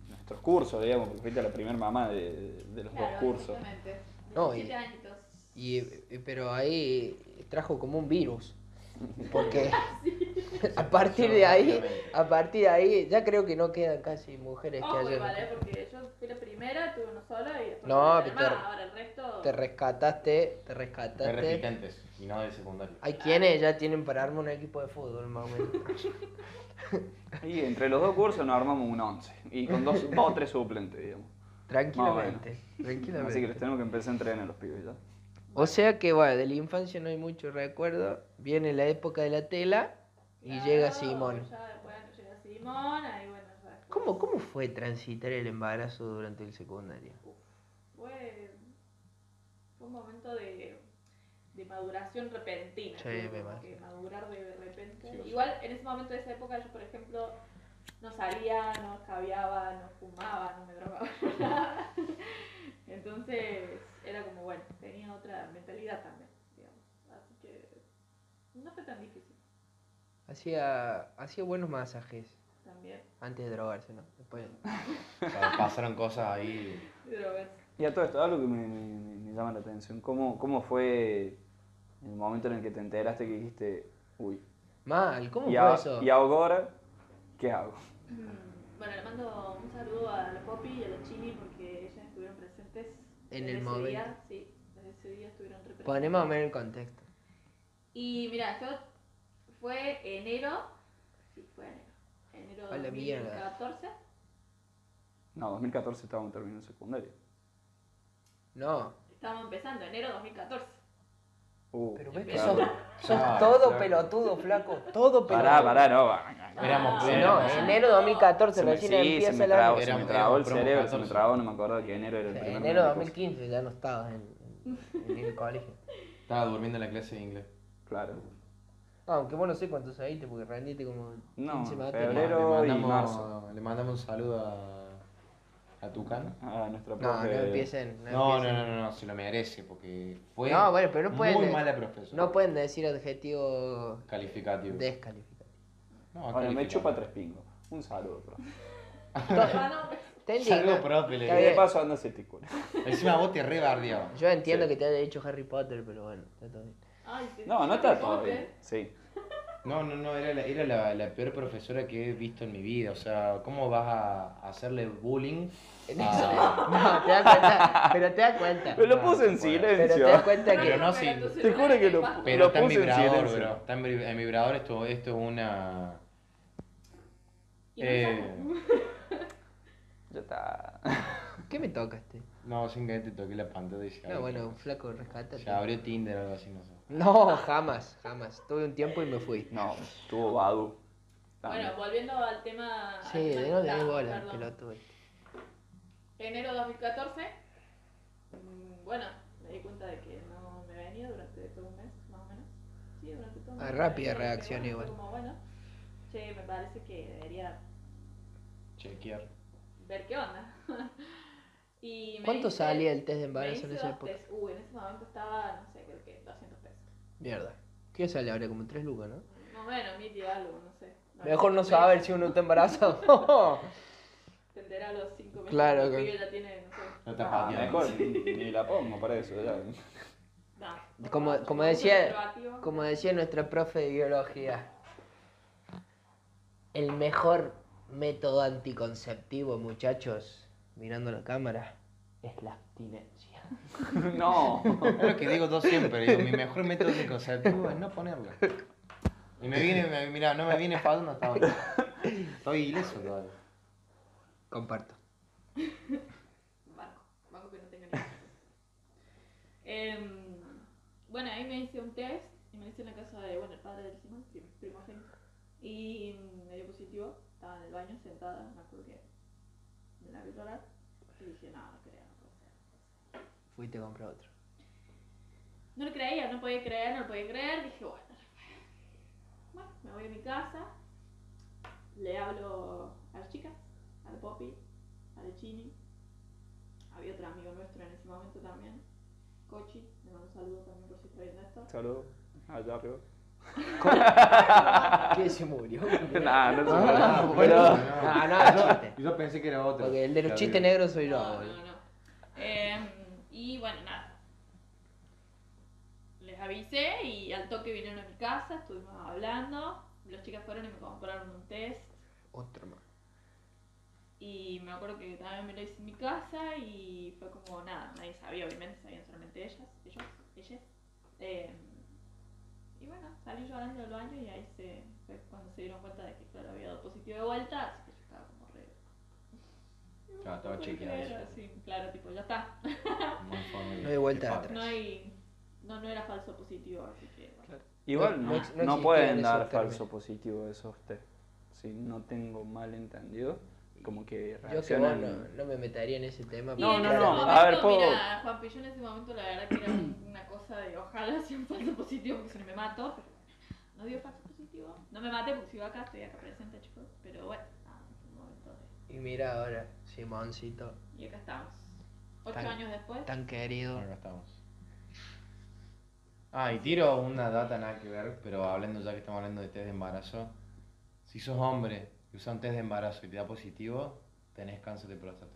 nuestros cursos, digamos, porque fuiste la primera mamá de, de los Claro, dos cursos. exactamente. No, y- 17 añitos. Y, eh, pero ahí trajo como un virus. Porque a partir de ahí, a partir de ahí, ya creo que no quedan casi mujeres que Ojo hayan. igual, ¿eh? porque yo fui la primera, tuve uno solo y después No, te- ahora el resto... Te rescataste, te De rescataste. repitentes y no de secundario. Hay quienes ya tienen para armar un equipo de fútbol, más o menos. Y entre los dos cursos nos armamos un 11. Y con dos, dos o tres suplentes, digamos. Tranquilamente, Así que los tranquilamente. tenemos que empezar a entrenar a los pibes ya. O sea que, bueno, de la infancia no hay mucho recuerdo. Viene la época de la tela y Claro, llega Simón. Ya, bueno, llega Simón, ahí bueno, ya después ¿Cómo, ¿Cómo fue transitar el embarazo durante el secundario? Fue, fue un momento de, de maduración repentina. Sí, ¿no? me Como que imagino. madurar de repente. Sí. Igual en ese momento de esa época yo, por ejemplo, no salía, no escabiaba, no fumaba, no me drogaba. nada. Entonces era como, bueno, tenía otra mentalidad también, digamos. Así que no fue tan difícil Hacía, hacía buenos masajes también. antes de drogarse, ¿no? Después. O sea, pasaron cosas ahí. Drogas. Y a todo esto, algo que me, me- me llama la atención. ¿Cómo, ¿Cómo fue el momento en el que te enteraste que dijiste, uy, Mal, ¿cómo y, fue a- eso? y ahora, ¿qué hago? Mm, Bueno, le mando un saludo a la Poppy y a la Chini porque ellas estuvieron presentes En desde el ese momento. Día, sí, desde ese día estuvieron. Ponemos a ver el contexto. Y mira, yo fue enero, sí, fue enero, enero mierda. 2014. No, 2014 estábamos terminando secundario. No, Estábamos empezando, enero 2014. Uh, pero ves que sos, sos Ah, todo claro. pelotudo, flaco. Todo pelotudo. Pará, pará, no. Éramos plenos. no, enero 2014 Se me, recién sí, se empieza me el trabó, se me trabó el cerebro, se me 14. trabó, no me acordaba que enero era O el sea, primer enero mes de 2015 ya no estabas en, el colegio. Estaba durmiendo en la clase de inglés. Claro. Aunque vos no sé cuántos saliste porque rendiste como 15 No, febrero. y marzo. le mandamos un saludo a, a Tucán. A nuestra No, profe. no empiecen. No, No, no, empiecen. no, no, no, se lo merece porque fue No, bueno, pero no pueden muy de- mala profesora. No pueden decir adjetivo Calificativo. descalificativo. No, Bueno, me chupa tres pingos. Un saludo, profe. Ah, Saludo profe, le de paso anda ese tico. Encima vos te rebardeaba. Yo entiendo Sí. que te haya dicho Harry Potter, pero bueno, está todo bien. ay, No, no está todo bien. Sí. No, no, no, era, la, era la, la peor profesora que he visto en mi vida. O sea, ¿cómo vas a hacerle bullying? En a- eso- No, te das cuenta, pero te das cuenta. Pero lo No, puse en puede. Pero te das silencio. cuenta Pero que. Pero no, sí. Te juro que lo- Pero Lo está en puse en vibrador, silencio. bro. Está en, vibra- en vibrador, esto, esto es una... Eh. Ya está. ¿Qué me tocaste? no, sin que te toqué la pantalla No, bueno, flaco, rescate. Se abrió Tinder o algo así, no sé. No, jamás, jamás. Tuve un tiempo y me fui. No, estuvo Badu. Bueno, volviendo al tema. Sí, al tema de que no estábamos, bola, pelotudo. Enero 2014. mm, Bueno, me di cuenta de que no me venía durante todo un mes, más o menos. Sí, durante todo un Ah, mes. rápida reacción bueno, igual. Como, bueno, che, me parece que debería Chequear. ver qué onda. y me ¿Cuánto hice- salía el test de embarazo en hice esa época? test. Uy, en ese momento estaba, no sé, creo que 200 pesos. Mierda. ¿Qué sale ahora? Como 3 lucas, ¿no? No, bueno, mil y algo, no sé. Mejor no saber si uno está embarazado. Te enterás a los 5 meses. Claro, que ya tiene, no sé. No te Ah, mejor ni la pongo para eso. Ya. No, Como- no, como no, decía-. Como decía nuestra profe de biología, el mejor método anticonceptivo, muchachos, mirando la cámara, es la abstinencia. No. Es lo que digo yo siempre, digo, mi mejor método anticonceptivo es no ponerlo. Y me viene, me- mira, no me viene falando hasta ahora. Estoy ileso todavía. Comparto. Banco, banco que no tenga Em, Bueno, ahí me hice un test y me hice en la casa de, bueno, el padre del Simón, prim- primogénito. Y me dio positivo, estaba en el baño sentada, me acuerdo que me la vi llorar. Y dije, no, no creo, no puede ser. Fuiste a comprar otro. No lo creía, no podía creer, no lo podía creer. Dije, bueno. Bueno, me voy a mi casa, le hablo a las chicas, a la Poppy, a la Chini, había otro amigo nuestro en ese momento también, Cochi, le mando un saludo también por si está viendo esto. Saludos. Allá arriba. ¿Qué se murió? Nah, no se Ah. Pero- No, no, chiste. Yo pensé que era otro. Porque el de los chistes negros soy yo. No, no, no. Em, y bueno, nada. Les avisé y al toque vinieron a mi casa, estuvimos hablando. Las chicas fueron y me compraron un test. Otro más. Y me acuerdo que también me lo hice en mi casa y fue como nada, nadie sabía, obviamente, sabían solamente ellas, ellos, ellas. Em, y bueno, salí llorando del baño y ahí se, fue cuando se dieron cuenta de que claro había dado positivo de vuelta, así que yo estaba como re. Ya, estaba ¿Puedo chequeado eso. Sí, claro, tipo, ya está. No hay vuelta atrás. No hay. No, no era falso positivo, así que bueno. Igual No- no, no pueden dar términos. falso positivo esos test. Si no tengo mal entendido, como que Yo que vos reaccionan. no, no me metería en ese tema. No, no, no, momento, a ver, puedo- Mira, Juanpi, yo en ese momento la verdad que era un- una cosa de ojalá sea un falso positivo porque si no me mato, pero no dio falso positivo. No me maté porque sigo acá, estoy acá presente, chicos. Pero bueno, nada, fue un momento de. Y mira ahora, Simoncito, Y acá estamos. Ocho Tan- años después. tan querido. Acá estamos. Ah, y tiro una data nada que ver, pero hablando ya que estamos hablando de test de embarazo. Si sos hombre y usas un test de embarazo y te da positivo, tenés cáncer de próstata.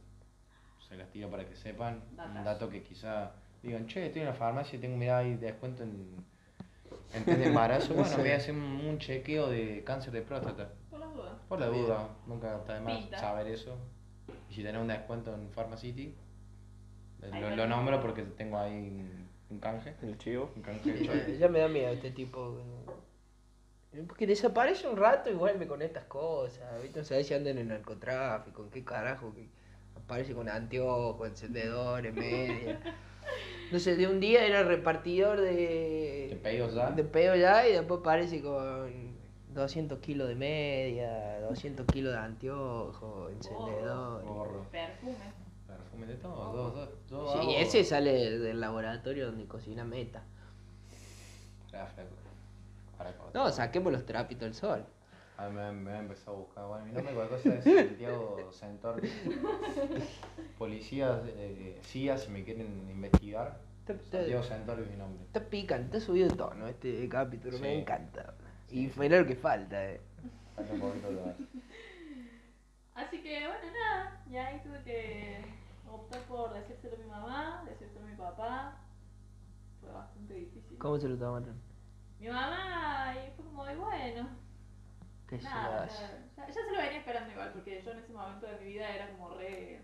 Se las tiro para que sepan. Un dato que quizá digan, che, estoy en la farmacia y tengo, mirá, ahí descuento en, en test de embarazo. Bueno, voy a hacer un, un chequeo de cáncer de próstata. Por la duda, nunca está de más Pinta. saber eso. Y si tenés un descuento en Pharmacity, lo, lo nombro porque tengo ahí un, un canje. El chivo. Un canje de Ya, choque. ya me da miedo este tipo. Porque desaparece un rato y vuelve con estas cosas. ¿viste? No sabes si andan en narcotráfico, en qué carajo. Que aparece con anteojos, encendedores, media. No sé, de un día era repartidor de. ¿De pedos ya? De peo ya y después aparece con 200 kilos de media, 200 kilos de anteojos, encendedor. Gorro, Perfume. perfume de todo. Dos, dos, dos Sí, hago- ese sale del laboratorio donde cocina Meta. No, saquemos los trapitos del sol. Ah, me, me he empezado a buscar. Bueno, mi nombre cualquier cosa es Santiago Centor. Policías, eh, CIA, si me quieren investigar. Santiago Centor es mi nombre. Está picante, está subido de tono este capítulo, me encanta. Y fue lo que falta, eh. Falta un poquito de... Así que bueno, nada. Y ahí tuve que optar por decírselo a mi mamá, decírselo a mi papá. Fue bastante difícil. ¿Cómo se lo tomaron? Mi mamá y fue como, y bueno, ¿Qué nada, ya, ya se lo venía esperando igual, porque yo en ese momento de mi vida era como re,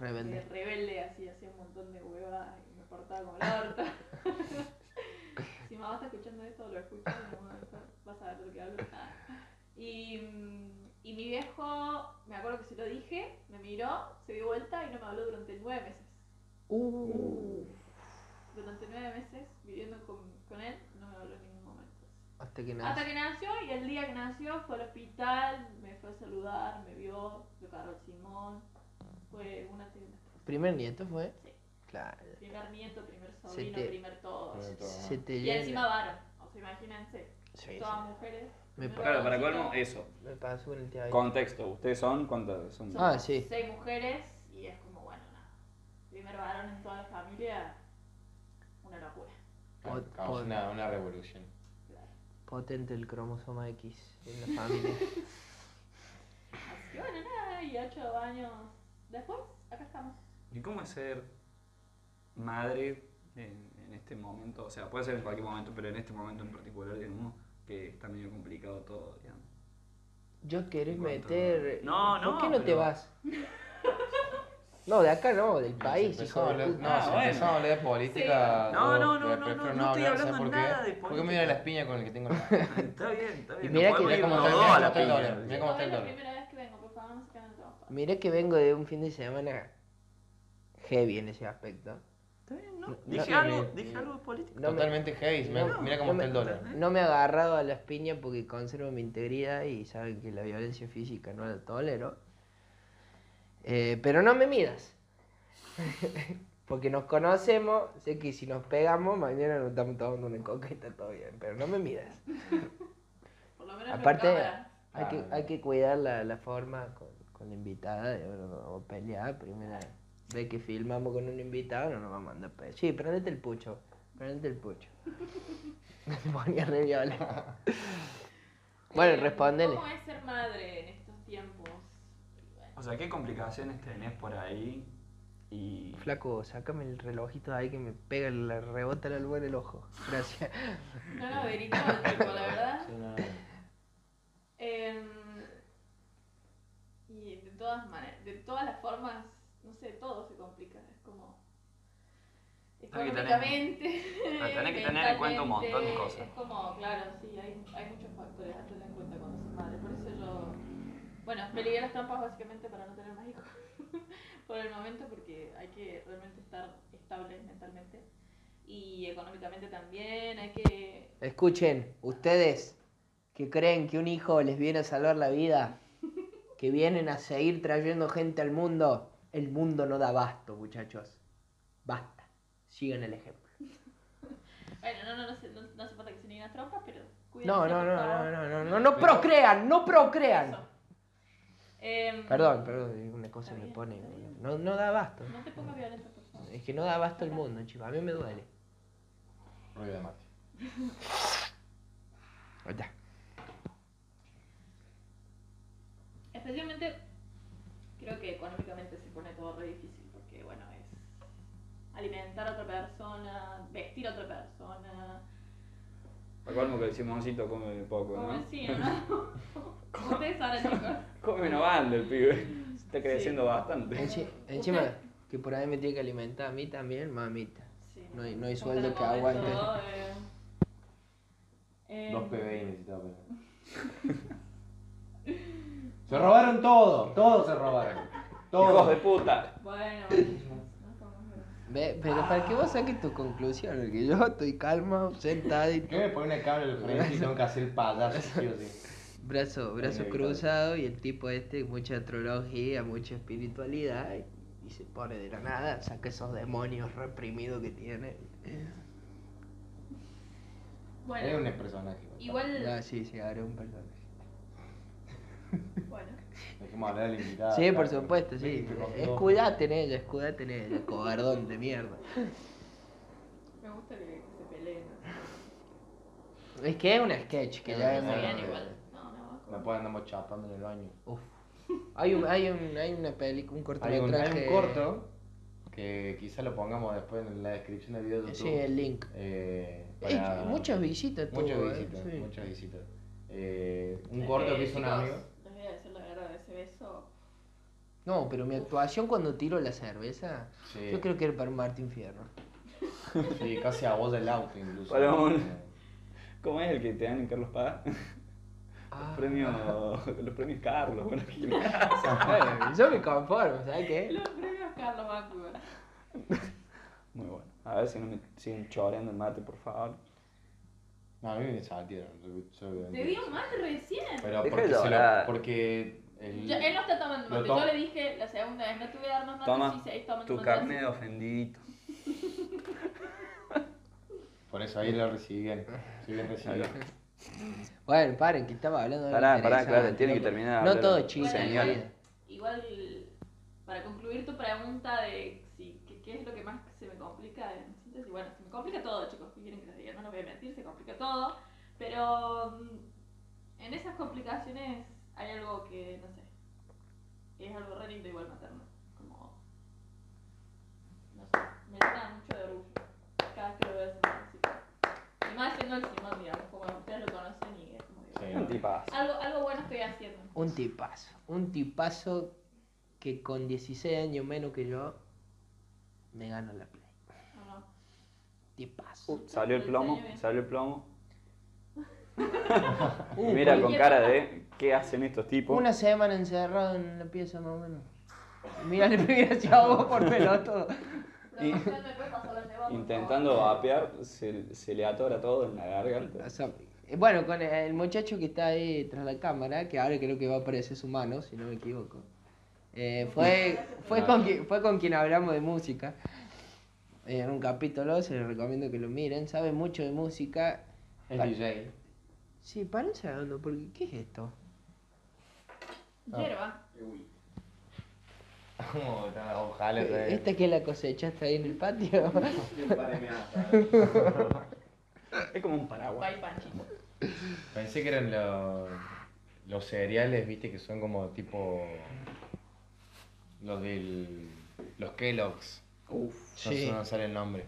Rebelde. re rebelde, así, hacía un montón de huevas y me portaba como el orto. mamá está escuchando esto, lo algún momento vas a ver de lo que hablo. Ah. Y, y mi viejo, me acuerdo que se lo dije, me miró, se dio vuelta y no me habló durante nueve meses. Uh, Durante nueve meses viviendo con, con él, no me habló en ningún momento. hasta que Hasta nace. que nació y el día que nació fue al hospital, me fue a saludar, me vio, lo cargó el Simón. Fue una. ¿Primer nieto fue? Sí. Claro. Primer nieto, primer sobrino, te- primer todo. Primer todo. Se te Y encima varón. O sea, imagínense. Sí, todas sí. mujeres. Me Claro, para colmo, eso. Me pasó con el tío. Contexto. ¿Ustedes son cuántas son? Ah, sí. Seis mujeres y es como, bueno, nada. Primer varón en toda la familia, una locura. Pot- Causó pot- una, una revolución. Claro. Potente el cromosoma X en la familia. Así que bueno, nada, y ocho años después, acá estamos. ¿Y cómo es ser madre en, en este momento? O sea, puede ser en cualquier momento, pero en este momento en particular, digamos, que está medio complicado todo, digamos. Yo querés meter. No, ¿Por no, qué no te pero- vas? No, de acá no, del país, hijo de hablar- puta. No, Ah, si bueno. empezamos a hablar de política. Sí. No, no, no, no, prefiero no, no estoy hablar, ¿sabes hablando por qué? nada de Porque me política. viene la espina con el que tengo la está bien, está bien. Y mira no que- Mira cómo está- mira la piña. dólar, mira cómo No, está el es la dólar. primera vez que vengo, por favor, no se quedan todos. Mirá que vengo de un fin de semana heavy en ese aspecto. Está bien, ¿no? No, Dije no, algo, no, dije no. algo político. No me- Totalmente heavy. mira- no, mira cómo no está me- el dólar. No me he agarrado a las piñas porque conservo mi integridad y saben que la violencia física no la tolero. Eh, pero no me midas. porque nos conocemos, sé que si nos pegamos, mañana nos estamos tomando una coca y está todo bien. Pero no me midas. Por lo menos no en Aparte, hay Ah, que, no. hay que cuidar la, la forma con, con la invitada. de, bueno, o pelear, primera, ve que filmamos con un invitado, no nos va a mandar pedo. Sí, prendete el pucho, prendete el pucho. Me ponía re viola. Bueno, Eh, respondele. ¿Cómo es ser madre en estos tiempos? O sea, ¿qué complicaciones tenés por ahí? Y. Flaco, sácame el relojito de ahí que me pega, la rebota la luz en el ojo. Gracias. No lo averiguo el tipo, la verdad. Sí, no, Em, y de todas maneras, de todas las formas, no todo se complica. Es como. Económicamente. Tenés que tener en cuenta un montón de cosas. Es como, claro, sí, hay, hay muchos factores a tener en cuenta cuando sos madre. Por eso yo. Bueno, me ligué las trampas básicamente para no tener más hijos. por el momento, porque hay que realmente estar estable mentalmente. Y económicamente también, hay que Escuchen, ustedes que creen que un hijo les viene a salvar la vida, que vienen a seguir trayendo gente al mundo, el mundo no da abasto, muchachos. Basta. Sigan el ejemplo. Bueno, no, no, no, se- no, no hace falta que se nieguen las trompas, pero cuídense, No, no, no, no, no, no, no, no procrean, no procrean. Em, Perdón, perdón, una cosa me pone. No, no da abasto. No te pongas violento, por favor. Es que no da abasto el mundo, chicos. A mí me duele. Ruido de Mati. Ahí está. Especialmente, creo que económicamente se pone todo re difícil, porque bueno, es alimentar a otra persona, vestir a otra persona, colmo que decimos osito come poco, como ¿no? decía, ¿no? Como ustedes saben, chicos. Come una banda el pibe. Está creciendo Sí. bastante. Enci- encima, que por ahí me tiene que alimentar a mí también, mamita. Sí. No hay- no hay sueldo que aguante. eh, eh, Dos PBI necesitaba. Se robaron todo, todo se robaron. ¡Hijos de puta! Bueno. Ve, pero para que vos saques tus conclusiones, que yo estoy calma, sentadito, ¿Qué me pone una cable al frente y tengo que hacer el payaso, sí o sí? brazo, brazo cruzado y el tipo este, mucha astrología, mucha espiritualidad y, y se pone de la nada, saca esos demonios reprimidos que tiene. Bueno, Es un personaje. igual, Ah, sí, sí, ahora un personaje. Bueno, Dejemos hablar al invitado. Sí, por supuesto, sí. Escudate en ella, escudate en ella, cobardón de mierda. me gusta que, se peleen. Es que es un sketch que ya No, hemos... Se vean no, igual. No, no, Después andamos chapando en el baño. Uf. Hay, un, hay, un, hay una película, un Hay un, cortometraje. hay un corto que quizá lo pongamos después en la descripción del video de YouTube. Sí, el link. Eh, Ey, para- muchas visitas tuvo, Muchas eh, visitas, sí. muchas visitas. Eh, un Es corto que hizo un amigo. Les voy a decir la verdad, ese beso. No, pero mi actuación cuando tiro la cerveza, Sí. yo creo que era para un Martín Fierro. Sí, casi a voz del auto incluso. ¿Cómo es el que te dan en Carlos Paz? Ah. Los premios, los premios Carlos, bueno, Eh, yo me conformo, ¿sabes qué? Los premios Carlos Vancouver. Muy bueno. A ver si no me siguen choreando el mate, por favor. No, a mí me saltieron. yo- yo- Te di un mate recién. Pero Deja porque, de se lo, llorar. porque el, él no está tomando mate. Yo le dije la segunda vez, no te voy a dar más mate Toma si seguís tomando tu mate carne así. de ofendidito. por eso ahí lo recibí bien. Sí, bien recibido. Bueno, paren, que estaba hablando de Pará, pará, claro, tiene que terminar No todo chiste, Bueno, señor. igual, igual, para concluir tu pregunta de si, qué, qué es lo que más se me complica en síntesis, bueno, se me complica todo, chicos, ¿qué quieren que les diga? No les voy a mentir, se complica todo, pero mm, en esas complicaciones hay algo que, no sé, es algo re lindo igual materno, como, no sé, me llena mucho de orgullo cada vez que lo veo así. Y más siendo el Simón, digamos, como ustedes lo conocen y es como Sí. Un tipazo. algo, algo bueno estoy haciendo. Un tipazo. Un tipazo que con 16 años menos que yo me gana la play. ¿o no? Tipazo. Uh, salió el plomo, salió el plomo. Uh, Mira con cara de ¿qué hacen estos tipos? Una semana encerrado en la pieza más o menos. Mira, le pegué hacia vos por peloto. Y- Intentando vapear, se, se le atora todo en la garganta. O sea, bueno, con el muchacho que está ahí tras la cámara, que ahora creo que va a aparecer su mano, si no me equivoco. eh, fue, fue, con quien, fue con quien hablamos de música. eh, En un capítulo, se les recomiendo que lo miren. Sabe mucho de música. Es DJ. Sí, para un segundo, porque ¿qué es esto? Hierba. Como, Ojalá. ¿Esta que la cosechaste ahí en el patio? Es como un paraguas. Pensé que eran los, los cereales, viste, que son como tipo. Los del. Los Kellogg's. Uf. No Sí. sé, no sale el nombre.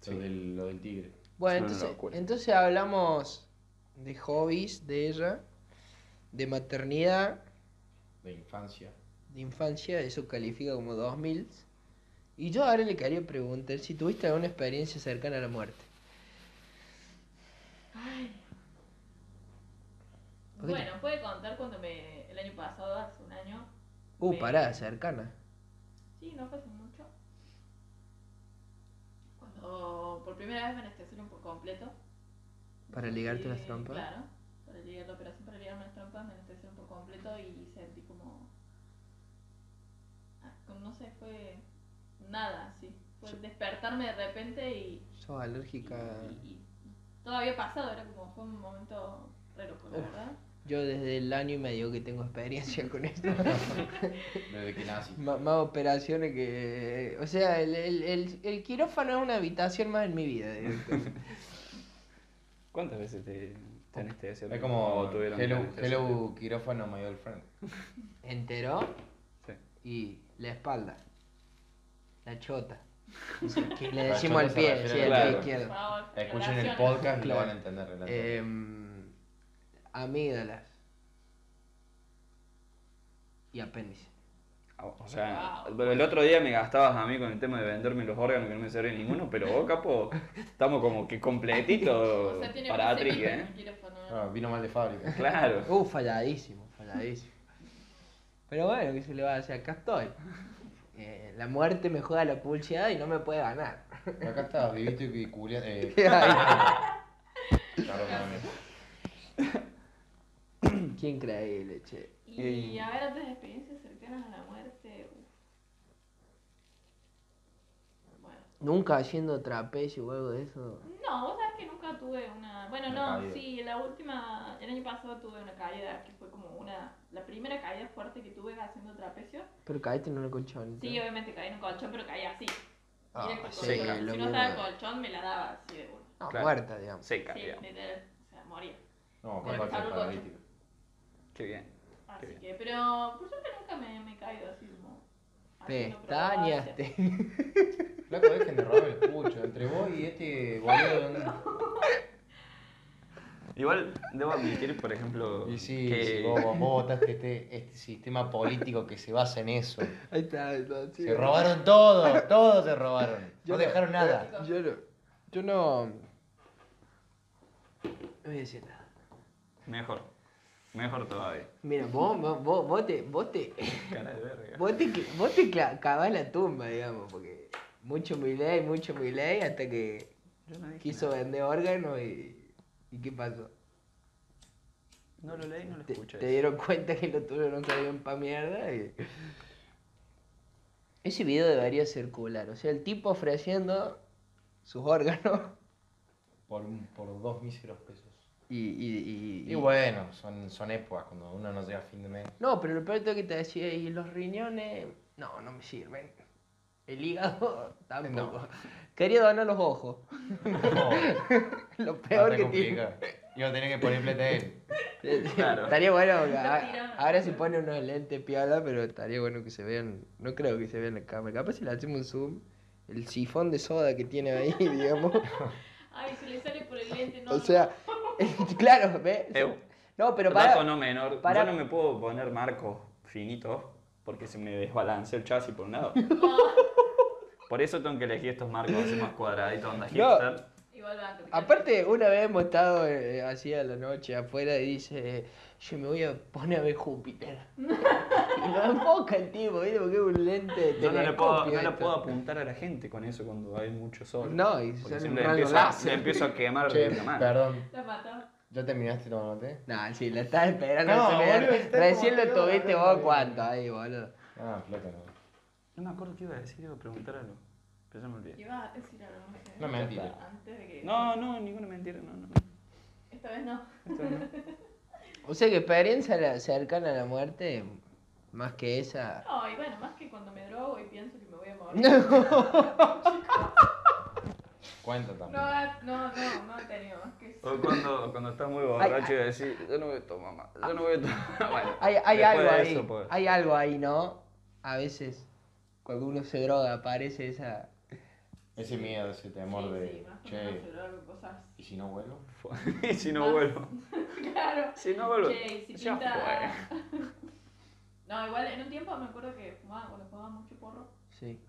Sí. Los del, lo del tigre. Bueno, entonces, entonces hablamos de hobbies de ella, de maternidad, De infancia. de infancia, eso califica como 2000. Y yo ahora le quería preguntar si tuviste alguna experiencia cercana a la muerte. Ay. ¿Por qué Bueno, puede contar cuando me. El año pasado, hace un año. Uh, me- pará, cercana. Sí, no fue hace mucho. Cuando por primera vez me anestesiaron por completo. ¿Para ligarte Sí, las trompas? Claro, para ligar la operación para ligarme las trompas me anestesiaron por completo y sentí como. ah, como No sé, fue nada así. Fue despertarme de repente y. ¿Sos alérgica? y- y todo había pasado, era como. Fue un momento re loco, la Uf. verdad. Yo desde el año y medio que tengo experiencia con esto. Desde que nací. M- más operaciones que... O sea, el, el, el, el quirófano es una habitación más en mi vida. ¿Cuántas veces te, te anestesiaron? Es como tuvieron Hello, hello quirófano, my old friend. Enteró Sí. y la espalda. La chota. Que le decimos al pie, sí, al al Claro. pie izquierdo. favor, Escuchen el podcast y lo van a entender. Em, amígdalas. Y apéndice. O sea, Wow. pero el otro día me gastabas a mí con el tema de venderme los órganos que no me servían ninguno, pero vos, capo, estamos como que completito O sea, tiene para más Atri, semillas ¿eh? Ah, vino mal de fábrica. Claro. Uh, falladísimo, falladísimo. Pero bueno, ¿qué se le va a hacer? Acá estoy. Eh, la muerte me juega la publicidad y no me puede ganar. Acá está, viviste y culia. Eh. Qué increíble, che. Y Y- a ver otras experiencias cercanas a la muerte. uf. Bueno. Nunca haciendo trapecio o algo de eso. No, vos sabés que nunca tuve una. Bueno, Una no, caída. sí, la última. El año pasado tuve una caída que fue como una. La primera caída fuerte que tuve haciendo trapecio. Pero caíste en un colchón. Sí, obviamente caí en un colchón, pero caí así. Ah, sí, si no estaba el colchón, me la daba así de uno. No, Claro. muerta, digamos. Seca, Sí, digamos. literal. O sea, moría. No, con paralítico. Qué bien. Así que, pero por suerte nunca me, me he caído así como. haciendo Pestañaste. Flaco, dejen de robar el pucho. Entre vos y este boludo. Igual debo admitir, por ejemplo, Y sí, que sí, vos, vos votaste este, este sistema político que se basa en eso. Ahí está, ahí está, sí. Se robaron todo, todo se robaron. Yo No no- dejaron nada. Yo no. Yo no. No voy a decir nada. mejor. Mejor todavía. Mira, vos, vos, vos, vos te. Vos te. Cara de verga. Vos te, vos te cavás la tumba, digamos, porque mucho Milei, mucho Milei, hasta que Yo no dije quiso vender órganos y. ¿Y qué pasó? No lo leí, no lo Te, escuché. te dieron cuenta que lo tuyo no salían pa' mierda y... Ese video debería circular, o sea, el tipo ofreciendo sus órganos Por, un- por dos míseros pesos. Y... y, y- Y bueno, son, son épocas cuando uno no llega a fin de mes. No, pero lo peor es que te decía, y los riñones, no, no me sirven. El hígado, tampoco. Quería donar los ojos. Lo peor que tiene. Iba a tener que poner plata él. Claro. Estaría bueno, que Lo a- tiraron. ahora se pone unos lentes piola, pero estaría bueno que se vean, no creo que se vean en la cámara. Capaz si le hacemos un zoom, el sifón de soda que tiene ahí, digamos. Ay, se le sale por el lente, no. O no. claro, ¿ves? Eu. No, pero Dato para... no menor, para- yo no me puedo poner marcos finitos porque se me desbalancea el chasis por un lado. Por eso tengo que elegir estos marcos así más cuadraditos, onda No. hipster. Aparte, una vez hemos estado eh, así a la noche afuera y dice, yo me voy a poner a ver Júpiter. lo enfoca el tipo, ¿viste? Porque es un lente de Yo no le, puedo, no le puedo apuntar a la gente con eso cuando hay mucho sol. No, y Porque siempre empiezo, a- le empiezo a quemar Che, la mano. perdón. La mató. ¿Ya terminaste tomándote? Nah, sí, la estás esperando. No, boludo, está Recién lo tuviste vos cuánto ahí, boludo. Ah, plata no. No me acuerdo qué iba a decir, iba a preguntar algo. Pero ya me olvidé. Iba a decir algo, no. No, mentira. Antes de que. No, no, ninguna mentira, no, no. no. Esta vez no. Esto no. O sea que experiencia cercana a la muerte, Más que esa. No, y bueno, más que cuando me drogo y pienso que me voy a morir. Cuenta No, también. no, no, no he tenido más que eso. O cuando, cuando estás muy borracho y decís, yo no voy a tomar más, yo no voy a tomar Bueno, Hay, hay algo ahí. eso, pues. Hay algo ahí, ¿no? A veces, cuando uno se droga, aparece esa. Ese miedo, ese temor Sí, de, sí, más che, cosas. ¿y si no vuelvo? y si no Más. vuelvo. Claro. Si no vuelvo. Che, ya fue. No, igual en un tiempo me acuerdo que fumaba, cuando fumaba mucho porro, Sí,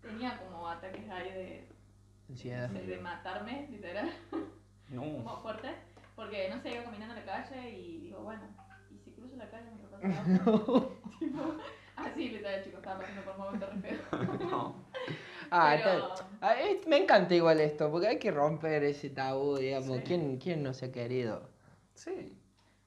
tenía como ataques ahí de, ansiedad. de, de matarme, literal, No. como fuerte. Porque no sé, iba caminando en la calle y digo, bueno, ¿y si cruzo la calle me lo pasa Tipo, así literal, chicos, estaba pasando por un momento re feo. no. Ah, Pero- está- ah, es- me encanta igual esto, porque hay que romper ese tabú, digamos. Sí. ¿Quién, ¿Quién no se ha querido? Sí.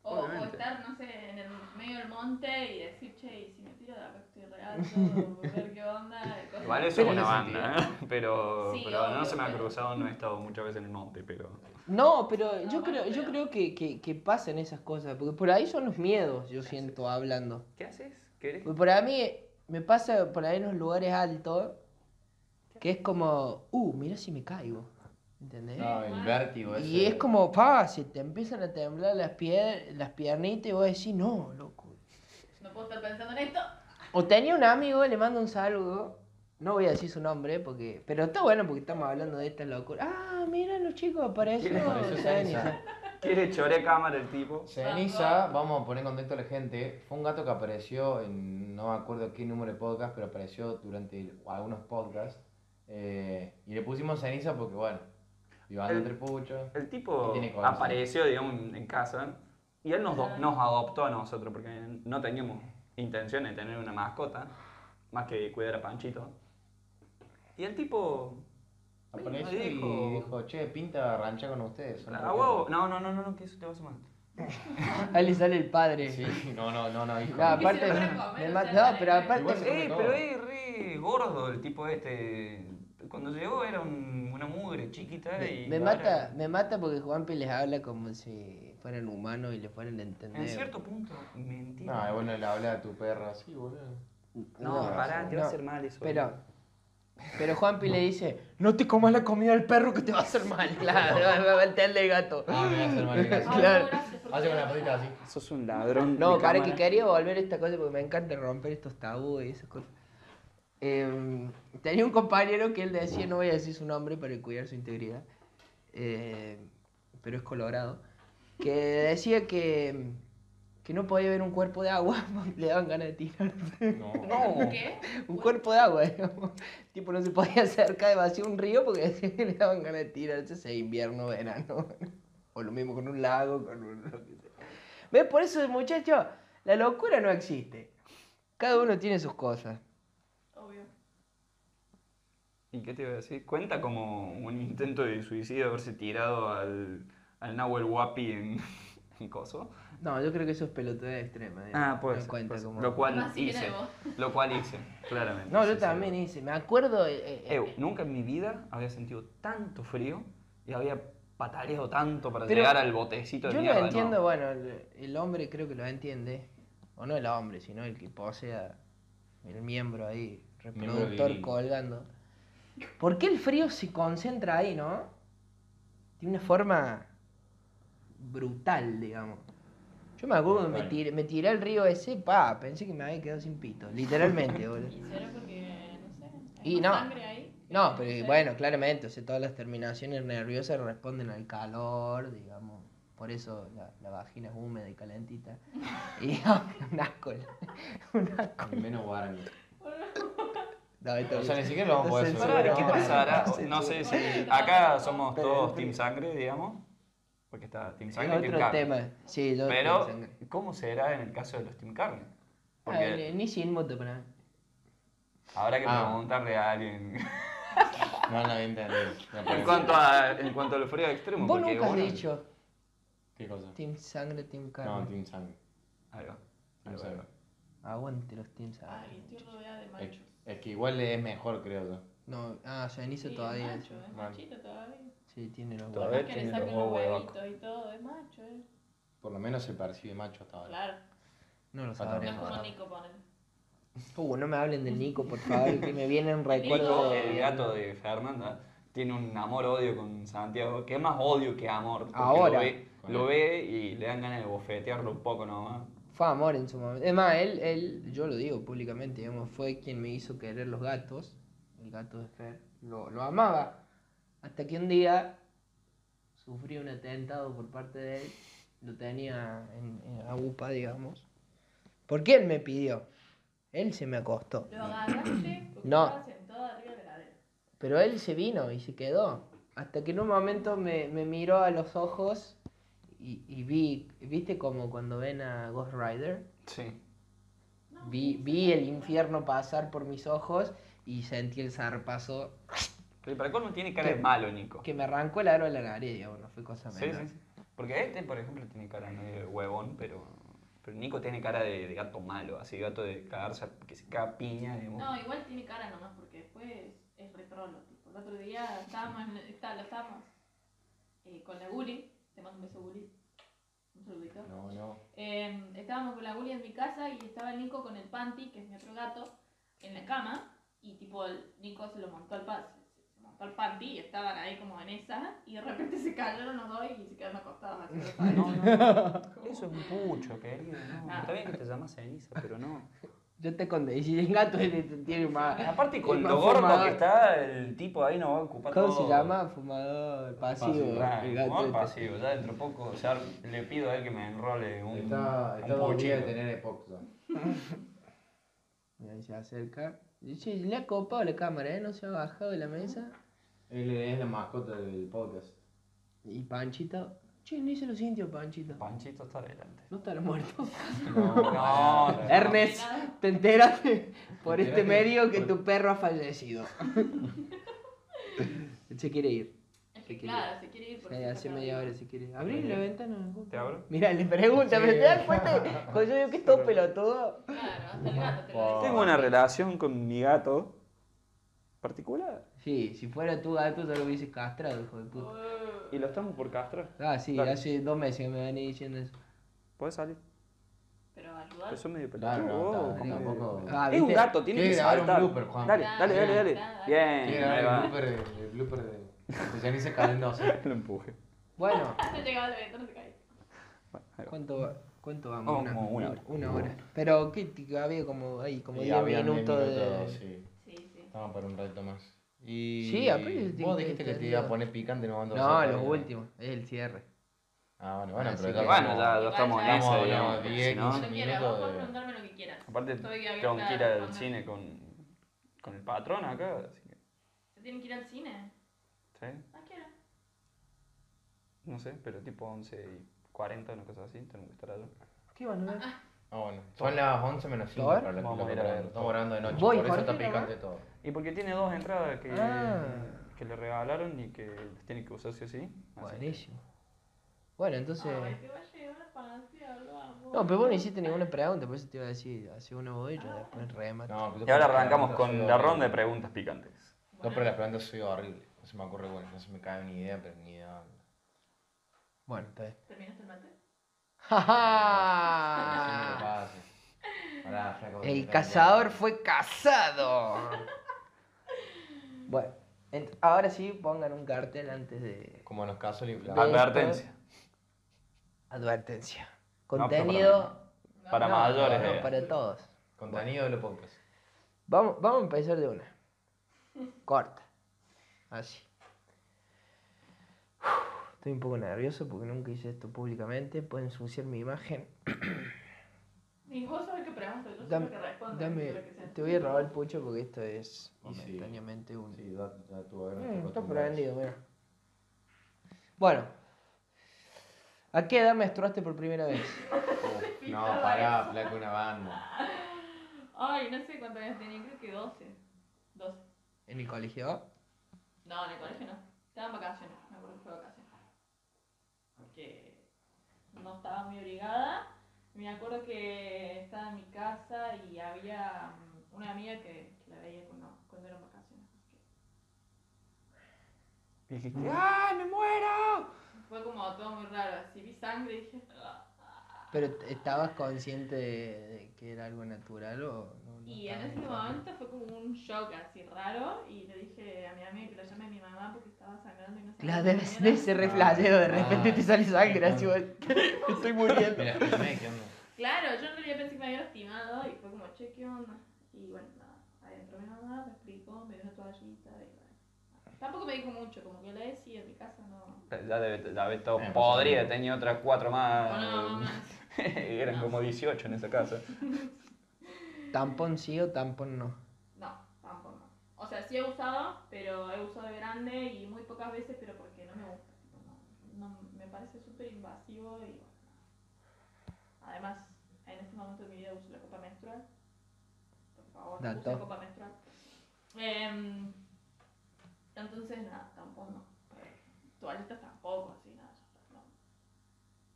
O, estar, no sé, en el medio del monte y decir, che, y si me tiro de acá estoy re alto, o ver qué onda. Igual eso Pero es una banda, ¿eh? Pero, Sí, pero no se me ha cruzado, no he estado muchas veces en el monte, pero... No, pero No, yo creo, yo creo que, que, que pasan esas cosas, porque por ahí son los miedos, yo siento, hablando. ¿Qué haces? ¿Querés? Porque por mí me pasa por ahí en los lugares altos, que es como, uh, mira si me caigo, ¿entendés? No, el vértigo ese. Y es como, pa, se te empiezan a temblar las, pier las piernitas y vos decís, no, loco. No puedo estar pensando en esto. O tenía un amigo, le mando un saludo, no voy a decir su nombre, porque pero está bueno porque estamos hablando de esta locura. Ah, mira los chicos, apareció. ¿Quién apareció Ceniza. Ceniza? ¿Quieres chore cámara el tipo? Ceniza, vamos a poner en contexto a la gente, fue un gato que apareció en, no me acuerdo qué número de podcast, pero apareció durante algunos podcasts. eh, y le pusimos ceniza porque, bueno, El- entre puchos. El tipo apareció, digamos, en casa y él nos, do- Ah. nos adoptó a nosotros porque no teníamos intención de tener una mascota, más que cuidar a Panchito. Y el tipo... vino Apareció y dijo, che, pinta rancha con ustedes. son "A re huevo". perros". No, no, no, no, no, que eso te va a sumar. Ahí le sale el padre. Sí, no, no, no, no, dijo. No, aparte, lo a comer, o no, pero aparte, Igual se come Eh, todo. pero es re gordo el tipo este. Cuando llegó era un- una mugre chiquita me, y... me ahora- mata, me mata porque Juanpi les habla como si fueran humanos y le fueran a entender. En cierto punto, mentira. No, bueno, le habla a tu perra así, boludo. No, No, pará, te va a no, hacer mal eso. Pero, pero Juanpi le dice, no te comas la comida del perro que te va a hacer mal. Claro, va va a entender el gato. Ah, me voy a hacer mal, Claro. por Hace con la patita así. Sos un ladrón. No, para que quería volver a esta cosa porque me encanta romper estos tabúes y esas cosas. Eh, tenía un compañero que él decía, no voy a decir su nombre para cuidar su integridad, eh, pero es colorado, que decía que, que no podía ver un cuerpo de agua porque le daban ganas de tirar. No. No. ¿Qué? un cuerpo de agua, digamos. Tipo, no se podía acercar demasiado un río porque decía que le daban ganas de tirarse ese invierno, verano. O lo mismo con un lago, con un... lo que sea. ¿Ves? Por eso, muchachos, la locura no existe. Cada uno tiene sus cosas. Obvio. ¿Y qué te iba a decir? Cuenta como un intento de suicidio haberse tirado al, al Nahuel Huapi en, en Coso. No, yo creo que eso es pelotudez extrema. digamos. Ah, pues. No cuenta como- Lo cual Más si viene hice. Lo cual hice, claramente. No, yo Sí, sí. también hice. Me acuerdo... eh, eh, Ew, nunca en mi vida había sentido tanto frío y había pataleado tanto para Pero llegar al botecito de Yo mierda. lo entiendo, bueno, el, el hombre creo que lo entiende. O no el hombre, sino el que posea el miembro ahí, Miembro reproductor viril. colgando. ¿Por qué el frío se concentra ahí, no? De una forma brutal, digamos. Yo me acuerdo que me tiré, me tiré al río ese, pa, pensé que me había quedado sin pito, literalmente, boludo. ¿Y será porque, no sé, hay Y no. sangre ahí? No, sé. pero bueno, claramente, o sea, todas las terminaciones nerviosas responden al calor, digamos. Por eso la, la vagina es húmeda y calentita. Y un asco. Un asco. Menos Guarani. O sea, ni siquiera lo vamos a poder ¿Qué No, pasará? no, sé si. Acá somos todos Team Sangre, digamos. Porque está Team Sangre y Team otro Carne. tema. Sí, yo Pero, Team Sangre. ¿cómo será en el caso de los Team Carne? Ah, Porque ni- ni sin moto para habrá que Ah. preguntarle a alguien. No, no. No, en, cuanto a, en cuanto al frío extremo. Vos porque nunca has dicho ¿Qué cosa? Team Sangre, Team Carne. No, Team Sang. Ahí va. Team Ahí va, ahí Sang. va. Aguante los Team Sangre. Ay, estoy rodeada de machos. Es que igual es mejor, creo yo. No, ah, cenizo Sí, todavía. Es macho, es machito todavía. Sí, tiene los Todavía huevos. Le tiene los huevos y todo, es macho, eh. Por lo menos se percibe macho hasta ahora. Claro. No lo Gato No es como. Nico, ponen. Uh, no me hablen del Nico, por favor, que me viene un recuerdo Nico, de... el gato de Fernanda, tiene un amor-odio con Santiago, que es más odio que amor. Ahora. Lo ve, lo ve y le dan ganas de bofetearlo un poco nomás. Fue amor en su momento. Es más, él, él, yo lo digo públicamente, digamos, fue quien me hizo querer los gatos. El gato de Fer. Lo, lo amaba. Hasta que un día sufrí un atentado por parte de él. Lo tenía en, en AUPA, digamos. Porque él me pidió. Él se me acostó. Lo agarraste porque No. estaba sentado arriba de la. Pero él se vino y se quedó. Hasta que en un momento me, me miró a los ojos y, y vi, ¿viste como cuando ven a Ghost Rider? Sí. Vi, vi el infierno pasar por mis ojos y sentí el zarpazo Pero para colmo tiene cara ¿Qué? de malo, Nico. que me arrancó el aro de la nariz, digamos, no fue cosa menor. sí, sí. Porque este, por ejemplo, tiene cara medio de huevón, pero, pero Nico tiene cara de, de gato malo, así gato de cagarse, que se caga piña, digamos. No, igual tiene cara nomás porque después es retrolo. Tipo. El otro día estábamos, en- está- lo estábamos eh, con la Guli. Te mando un beso, Guli. Un saludito. No, no. Eh, estábamos con la Guli en mi casa y estaba el Nico con el Panty, que es mi otro gato, en la cama. Y tipo, el Nico se lo montó al pa- se, se montó al Panty y estaban ahí como en esa. Y de repente se cayeron los dos y se quedaron acostados así. No, no, eso es un pucho, querido. No. Ah. Está bien que te llamas ceniza, pero no. Yo te conté, y si el gato tiene más... Aparte, con lo gordo fumador. que está, el tipo ahí no va a ocupar ¿Cómo todo. se llama? Fumador pasivo. Pasivo, Claro, el gato fumador este. pasivo. Ya dentro de poco ya le pido a él que me enrole un, Está, un está días de tener epoxo. Y ahí se acerca. Dice, le ha copado la cámara, ¿eh? No se ha bajado de la mesa. Él es la mascota del podcast. Y Panchito... Che, ni se lo sintió Panchito. Panchito está adelante. No estará muerto. No, No, no. Ernest, te enteraste por Te este medio que por- tu perro ha fallecido. se quiere ir. Es que Se quiere ir. claro, se quiere ir por Sí, eso hace media hora se quiere ir. Abrí la ventana. ¿Te abro? Mira, le pregunta, ¿pero te das cuenta? Cuando yo digo que es todo pelotudo. Claro, hasta el gato te lo dice. Tengo una relación con mi gato particular. Sí, si fuera tu gato, te lo hubieses castrado, hijo de puta. Uh, Y lo estamos por castrar. Ah, sí, Dale. hace dos meses que me venía diciendo eso. ¿Puedes salir? Pero ayudar. Eso es medio Claro, pelotudo. no, está- ¿cómo? tampoco. Ah, Es un ¿viste? gato, tiene que Quiere grabar un saltar. blooper, Juan. Dale, Dale, dale, dale, dale, dale. Bien, ahí el blooper de, el blooper de, de Janice Calendosa. Lo empuje. Bueno, No llegaba a la ventana, se cae. ¿cuánto, va- cuánto vamos? Vamos como una hora. Una hora. Pero ¿qué, t- había como ahí, como Y 10 habían diez minutos de... sí. Sí, sí. Estamos para un rato más. Y Sí, aparte vos dijiste que te iba a poner picante, no mando No, los últimos, es el cierre. Ah, bueno, bueno, pero Bueno, ya, ya estamos en Vamos, digamos. no, porque diez, si no- quince Cuando quieras, minutos vos podés de- preguntarme lo que quieras. Aparte, tengo que ir al cine con, con el patrón acá. Así que, ¿Se tienen que ir al cine? ¿sí? ¿A qué hora? No sé, pero tipo 11 y 40, una cosa así. Tenemos que estar allá. ¿Qué van a ver? Ah, bueno. Son las 11 menos 5 ¿Thor? para Vamos grabando de noche. Por eso está picante todo. Y porque tiene dos entradas que, Ah. que le regalaron y que las tiene que usar sí o sí. Buenísimo. Bueno, entonces... Ay, te va a llevar a pasear, vamos. No, pero vos no hiciste ninguna pregunta, por eso te iba a decir, hace una voy yo, después remate. No, Y ahora arrancamos con la ronda de preguntas picantes. No, pero las preguntas soy horrible. No se me ocurre bueno, no se me cae ni idea, pero ni idea. Bueno, está bien. ¿Terminaste el mate? ¡Ja, El cazador fue cazado. Bueno, ent- ahora sí pongan un cartel antes de Como en los casos De- inflable. Advertencia. advertencia. Contenido Para no, mayores. no, eh. para todos. Contenido de los podcasts. Vamos, vamos a empezar de una. Corta. Así. Estoy un poco nervioso porque nunca hice esto públicamente. Puedo ensuciar mi imagen. Y vos sabés qué pregunto, yo sé Dame, lo que respondo. dame- sé lo que sé. te voy a robar el pucho porque esto es Y sí. momentáneamente un... Sí, ya, ya tú a ver, Mm, te está prendido, mira. Bueno. ¿A qué edad menstruaste por primera vez? Uf, no, pará, flaco, una banda. Ay, no sé cuántos años tenía, creo que 12. 12. ¿En el colegio? No, en el colegio no. Estaba en vacaciones, me acuerdo que fue vacaciones. Porque no estaba muy obligada. Me acuerdo que estaba en mi casa y había mm, una amiga que, que la veía cuando, cuando eran vacaciones. así que Y dijiste, ¡ay, me muero! Fue como todo muy raro. Así vi sangre y dije. "Ah". Pero ¿estabas consciente de, que era algo natural o Y en ese momento fue como un shock así raro y le dije a mi amiga que lo llame a mi mamá porque estaba sangrando y no sabía Claro, qué debe, debe ser re flashero, de repente Ah. te sale sangre así, estoy muriendo. Claro, yo en realidad pensé que me había lastimado y fue como, che, ¿qué onda? Y bueno, nada, ahí entró mi mamá, me explicó, me dio una toallita y bueno. Tampoco me dijo mucho, como que la decía en mi casa no. Ya debe, ya debe todo pues, tenía otras cuatro más. No, no, no, no. Eran como 18 en esa casa. ¿Tampón sí o tampón no? No, tampoco no. O sea, sí he usado, pero he usado de grande y muy pocas veces, pero porque no me gusta. No, no, me parece súper invasivo y bueno. Además, en este momento de mi vida uso la copa menstrual. Por favor, Dato. use copa menstrual. Em, entonces, nada, tampoco no. Eh, Toallitas tampoco, así, nada. No.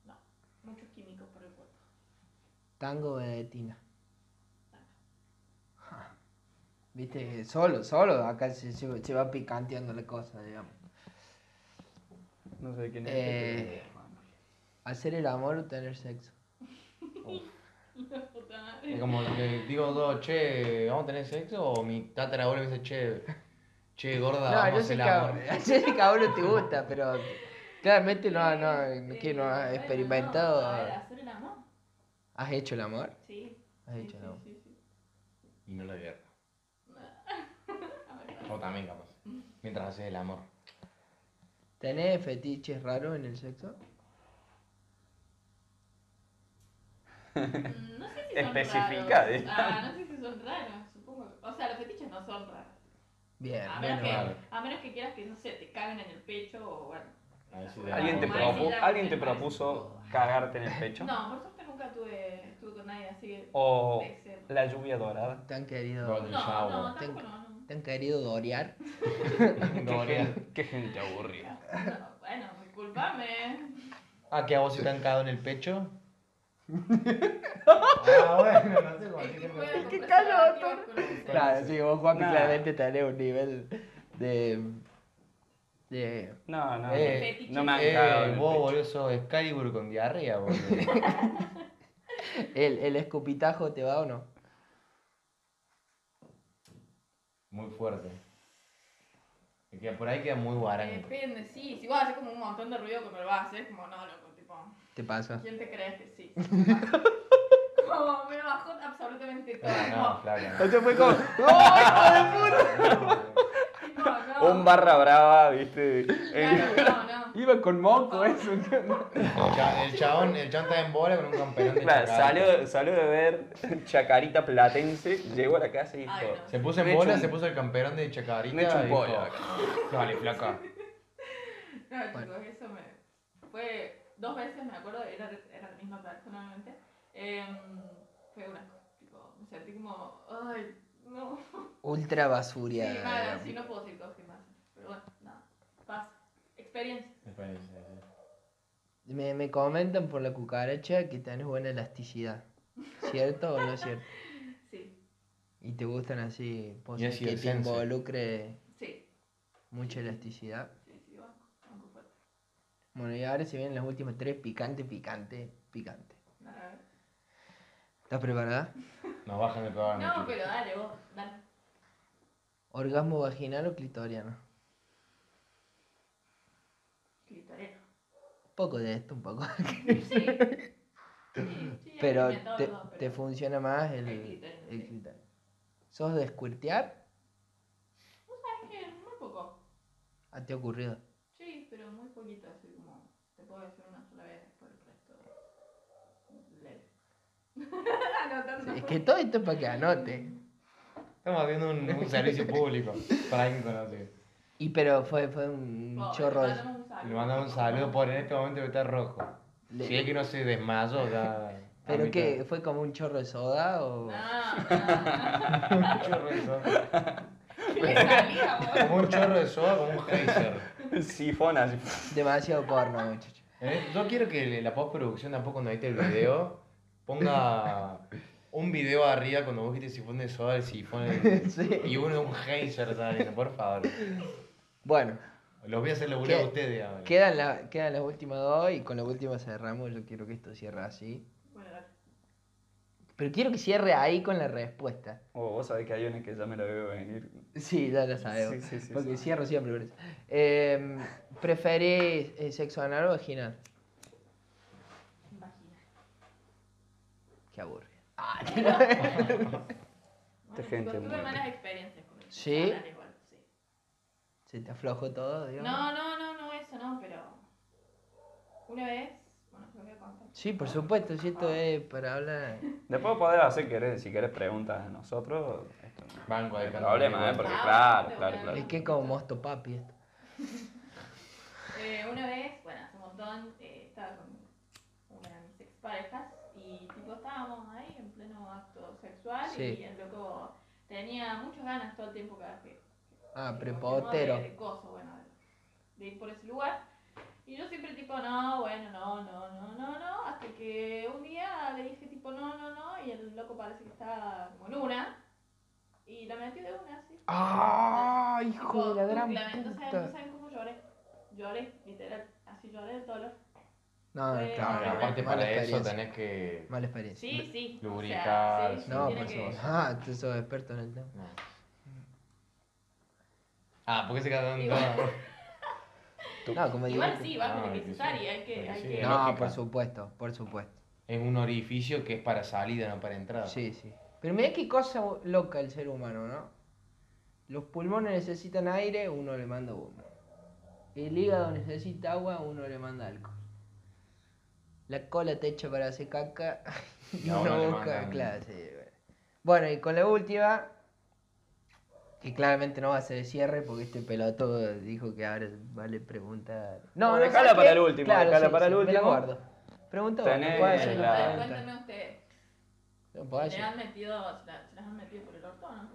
No. Muchos químicos para el cuerpo. Tango de Tina. Viste, solo, solo, acá se, se, se va picanteando la cosa, digamos. No sé quién es. Eh, ¿Hacer el amor o tener sexo? La puta madre. Es como que digo dos, che, ¿vamos a tener sexo? O mi tatarabuelo me dice, che, che, gorda, No, vamos yo a hacer el amor. yo sé que a uno te gusta, pero claramente no, no, que no has experimentado. no, a ver, hacer el amor. ¿Has hecho el amor? Sí. Has hecho el amor. sí, sí. Y no la guerra. También capaz. Mientras haces el amor. ¿Tenés fetiches raros en el sexo? mm, No sé si son Especifica, raros. digamos. Ah, no sé si son raros, supongo. O sea, los fetiches no son raros. Bien, A menos, que, Vale. a menos que quieras que, no sé, te caguen en el pecho o bueno. Ahí sí. ¿Alguien te, Como propu- ¿alguien me te propuso poco- cagarte en el pecho? No, por suerte nunca tuve, estuve con nadie así que. ¿O de la lluvia dorada? ¿Te han querido, Golden No, shower. no, tampoco no, no. Te han querido dorear? Dorea. Qué gente aburrida. No, Bueno, disculpame. Ah, que a vos se te han cagado en el pecho. ah, bueno, no sé cómo decirlo. qué calor, Claro, sí, vos, Nah. claramente tenés un nivel de. de. No, no. Eh, no me han cagado Eh, vos, boludo, sos Excalibur con diarrea, boludo. ¿El, el escupitajo te va o no? Muy fuerte. Es que por ahí queda muy guarango. Depende, sí. Si vos haces como un montón de ruido cuando lo vas a hacer, como no, loco, tipo. ¿Te pasa? ¿Quién te crees que sí? como me bajó absolutamente todo. Ah, no, flaca. O No. sea, fue como. ¡Oh, Tipo, no. Un barra brava, viste. En- Claro, no, no. Iba con moco eso. El cha- El chabón, el chabón está en bola con un campeón de Claro, chacarita. salió, salió de ver Chacarita Platense, llegó a la casa y dijo: Ay, no. Se puso en Me bola, un- se puso el campeón de chacarita. me echo un pollo Dale, flaca. No, chicos, eso me. Fue dos veces, me acuerdo, era, era la misma persona, obviamente. Em, fue una. Tipo, me sentí como. Ay, no. Ultra Sí, basuria. digamos. así no puedo decir cosas más. Pero bueno, nada. Pasa. Experiencia. Experiencia, sí. Me, me comentan por la cucaracha que tenés buena elasticidad. ¿Cierto o no es cierto? Sí, ¿Y te gustan así poses Y así que te involucre sí. mucha elasticidad? Sí, sí, banco. Banco fuerte. Bueno, y ahora se vienen las últimas tres picante, picante, picante. ¿Estás preparada? Nos bajan el programa. No, pero dale, vos, dale. ¿Orgasmo vaginal o clitoriano? Clitorero. Un poco de esto, un poco. Sí. Sí, sí, pero te, dos, te pero- funciona más el, El clítoris. ¿Sos de squirtear? ¿Vos sabés que muy poco? ¿A te ha ocurrido? Sí, pero muy poquito, así como te puedo decir una sola vez, después el resto. Leve. es que todo esto es para que anote. Estamos haciendo un, un servicio público para alguien conocido. Y pero fue, fue un chorro. le mandamos un saludo. Le mandamos un saludo por en este momento que está rojo. Le- Si es que no se desmayó, ya. ¿Pero qué? mitad. ¿Fue como un chorro de soda o...? No, no. Un chorro de soda. Como un chorro de soda, como un geyser. Sifón así. Demasiado porno, muchacho. Eh, Yo quiero que la postproducción tampoco cuando edite el video ponga un video arriba cuando vos viste sifón de soda, el sifón Sí. y uno un geyser saliendo, por favor. Bueno, Los voy a hacer laburar a ustedes ahora. quedan, la- quedan las últimas dos y con la última cerramos. Yo quiero que esto cierre así. Pero quiero que cierre ahí con la respuesta. Oh, vos sabés que hay una que ya me la veo venir. Sí, ya lo sabemos. Sí, sí, sí, porque cierro siempre eso. Eh, ¿Preferís sexo anal o vaginal? Vagina. Qué aburrido. Bueno, gente tuve muy- malas experiencias con el ¿Sí? igual. ¿Se te aflojó todo, digamos? No, no, no, no, eso no, pero una vez, bueno, lo voy a contar. Sí, por supuesto, si esto es para hablar. Después podés hacer, querés, si querés, preguntas a nosotros. Esto no Banco de problema, ¿eh? Porque Ah, claro, claro, claro. Es que como mosto papi esto. Eh, una vez, bueno, hace un montón, eh, estaba con una de mis exparejas y tipo estábamos ahí en pleno acto sexual Sí. y el loco tenía muchas ganas todo el tiempo cada vez que... Ah, prepotero. De, de coso, bueno, de, de ir por ese lugar. Y yo siempre tipo, no, bueno, no, no, no, no, no, hasta que un día le dije tipo, no, no, no, y el loco parece que estaba como en una. Y la metió de una, así. ¡Ah! Hijo de la gran la- no saben, puta. cómo lloré. Lloré, literal, así lloré de dolor. No, claro, Claro, aparte mala para eso experiencia. tenés que. Mala experiencia. Sí, sí. o sea, Lubricar, sí, sí, No, por que- supuesto. Ah, tú sos experto en el tema. No. Ah, ¿por qué se queda dando? No, como digo. Igual sí, Ah, que que cesar sí. y hay que. Hay No, por supuesto, por supuesto. Es un orificio que es para salida, no para entrada. Sí, sí. Pero mira qué cosa loca el ser humano, ¿no? Los pulmones necesitan aire, uno le manda humo. El hígado necesita agua, uno le manda alcohol. La cola te echa para hacer caca y uno le busca, sí, bueno. Y con la última, que claramente no va a ser de cierre porque este pelotudo dijo que ahora vale preguntar. No, ¿sabes dejala qué? para el último, Claro, dejala sí, para sí, el Me la último. guardo. Pregunta vos, Tenés ¿me puedes hacer la- pregunta? cuéntame ustedes. No, puedo ¿Se han metido, se, la- se las han metido por el orto o no?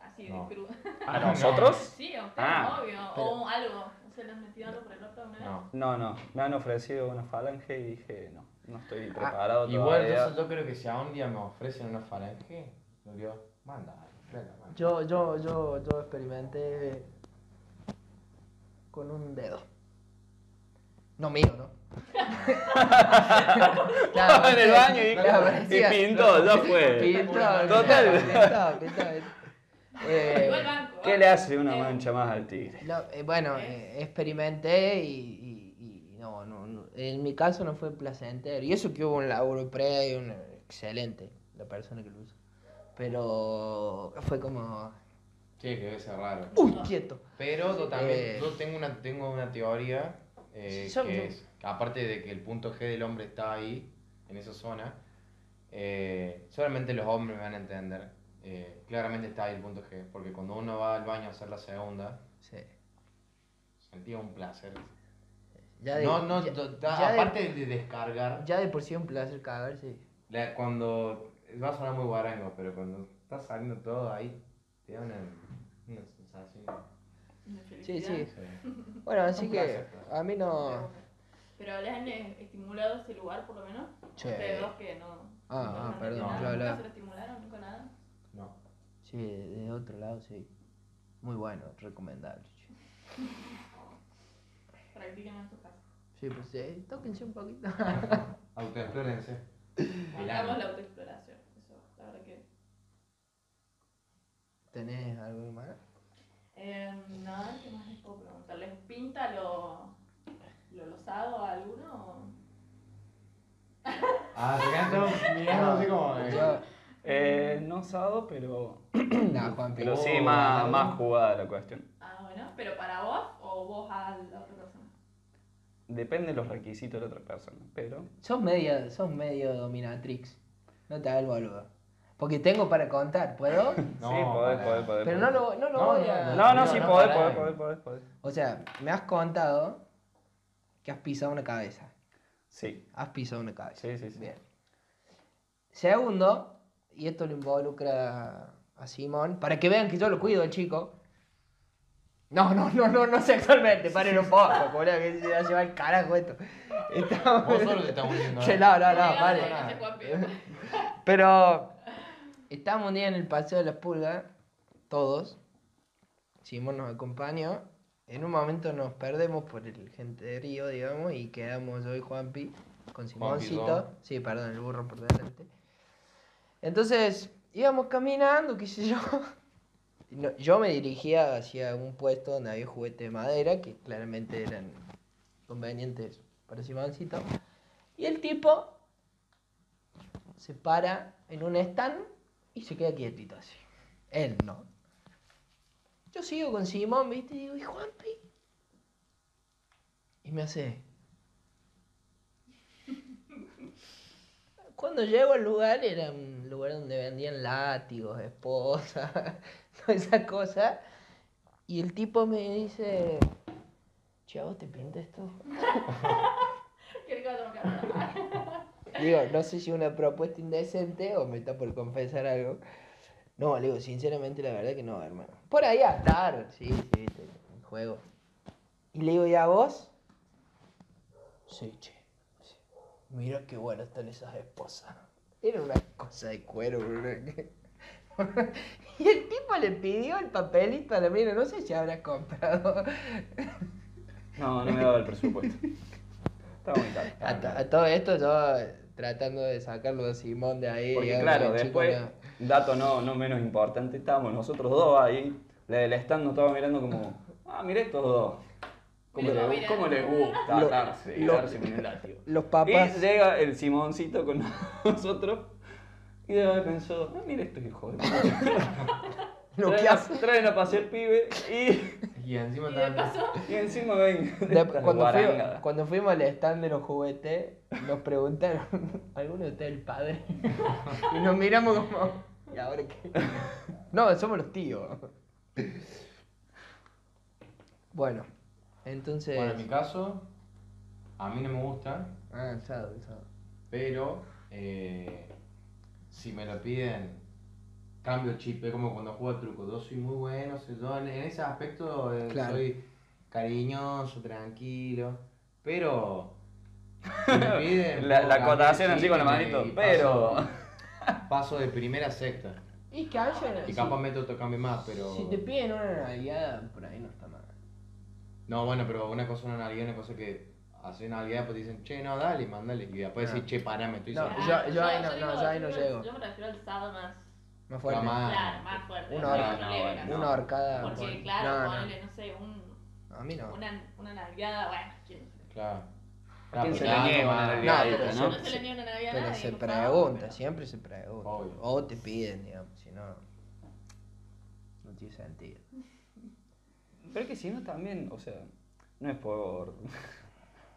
Así de No. crudo. ¿A nosotros? Sí, a ustedes, Ah, obvio. pero- O algo. ¿Se le han metido algo por el orto alguna vez? No. No, no. Me han ofrecido una falange y dije, no, no estoy Ah, preparado Igual, todavía. entonces yo creo que si a un día me ofrecen una falange, yo digo, manda, venga, manda. Yo, yo, yo, yo experimenté con un dedo. No mío, ¿no? Estaba en el baño y, Claro, y pintó, ya fue. Pintó, Total. pintó, pintó, pintó. Eh, banco. ¿Qué le hace una Eh, mancha más al tigre? no, eh, bueno, eh, experimenté y, y- y no, no, no, en mi caso no fue placentero. Y eso que hubo un laburo previo, un- excelente, la persona que lo hizo. Pero fue como, Sí, que debe ser raro. uy, quieto. Pero yo también Eh. yo tengo una, tengo una teoría eh, Yo- que yo- es, que aparte de que el punto G del hombre está ahí, en esa zona, eh, solamente los hombres me van a entender. Eh, claramente está ahí el punto G, porque cuando uno va al baño a hacer la segunda, Sí. sentía un placer. Ya de, no, no, ya- ya aparte de descargar, Ya de por sí un placer cagar, sí. la- cuando, va a sonar muy guarango, pero cuando está saliendo todo ahí, te da una, una sensación. Sí, sí. sí. Bueno, así Un que placer, a mí no... Pero les han estimulado ese lugar por lo menos. Sí. Ustedes dos que no. Ah, no ah, perdón, ¿Nunca se lo estimularon? ¿Nunca nada? No. Sí, de, de otro lado, sí. Muy bueno, recomendable. che. Practiquen en su casa. Sí, pues sí, tóquense un poquito. Autoexplórense. Hagamos la autoexploración. Eso, la verdad que. ¿Tenés algo más? Eh, nada, ¿qué más les puedo preguntar? ¿Les pinta lo, lo losado a alguno? Ah, se quedan todos mirando así como. Eh. Eh, no osado, pero, no, Juan pero sí Oh, más, ¿no? más jugada la cuestión. Ah, bueno, pero para vos o vos a la otra persona. Depende de los requisitos de la otra persona, pero... Sos medio, sos medio dominatrix. No te hagas el boludo. Porque tengo para contar, ¿puedo? sí, podés, podés, podés. Pero no lo, no lo No, voy no, a... No, no, No, sí, no, podés, podés, podés, podés, podés. O sea, me has contado que has pisado una cabeza. Sí, Has pisado una cabeza. sí, sí, sí. Bien. Segundo, y esto lo involucra a Simón, para que vean que yo lo cuido al chico. No, no, no, no, no sexualmente, paren un poco, boludo, que se va a llevar el carajo esto. Estamos- Vos solo te estás ¿eh? no, no, no, vale. Pero estábamos un día en el Paseo de las Pulgas, todos. Simón nos acompañó. En un momento nos perdemos por el genterío, digamos, y quedamos yo y Juanpi con Juanpi, Simoncito. Sí, perdón, el burro por delante. Entonces, íbamos caminando, qué sé yo. Yo me dirigía hacia un puesto donde había juguetes de madera, que claramente eran convenientes para Simoncito. Y el tipo se para en un stand y se queda quietito así. Él no. Yo sigo con Simón, ¿viste? Y digo, ¿y Juanpi? Y me hace. Cuando llego al lugar, era un lugar donde vendían látigos, esposas, toda esa cosa. Y el tipo me dice, che, ¿a vos te pinta esto? Digo, no sé si es una propuesta indecente o me está por confesar algo. No, le digo, sinceramente, la verdad que no, hermano. Por ahí a estar, sí, sí, te, juego. Y le digo, ¿y a vos? Sí, che. Mira qué buenas están esas esposas. Era una cosa de cuero, bro. Y el tipo le pidió el papelito a la mina, no sé si habrá comprado. No, no me daba el presupuesto. Estaba muy caro. A, to- a todo esto yo tratando de sacarlo de Simón de ahí. Porque claro, chico después, no- dato no, no menos importante, estábamos nosotros dos ahí, la del stand nos estaba mirando como, ah, mirá estos dos. ¿Cómo, le, cómo les gusta Lo- lo- darse con el látigo? Los papás. Y llega el Simoncito con nosotros y de haber pensado, ah, mira estos hijos de. Lo que traen, a, hace. traen a pasear pibe y, Y encima Y y encima ven De- cuando, cuando fuimos al stand de los juguetes, nos preguntaron, ¿alguno de ustedes es el padre? Y nos miramos como, ¿y ahora qué? No, somos los tíos. Bueno, entonces. Bueno, en mi caso, a mí no me gusta, Ah, el sábado, el sábado. pero eh, si me lo piden, cambio chip. Es como cuando juego al truco. Yo soy muy bueno, soy- yo en, ese aspecto eh, Claro. soy cariñoso, tranquilo, pero. si me piden, La- acotación así con la manito, pero- Paso, paso de primera a sexta. Y que haya. Y si- capaz meto otro cambio más, pero. Si te piden una nalgada, por ahí no está. No, bueno, pero una cosa es una nalguía, una cosa que hacen nalguía, pues dicen, che, no, dale, mándale. Y después Ah. decís, che, parame, estoy No, yo- yo ahí no- no, yo ahí no llego. Yo me refiero al sábado más, Más fuerte. más- Ah, claro, más fuerte. una leve, no, ¿no? Una horcada. Porque, por- claro, no, no, ponele, no sé, un, A mí no. una, una nalgada, bueno, ¿quién? Claro. ¿A quién se le nada, niega no, una nalgueadita, No, pero no? Se le niega una nalgada a Pero se pregunta, siempre se pregunta. Obvio. O te piden, digamos, si no. No tiene sentido. Pero es que si no también, o sea, no es por, no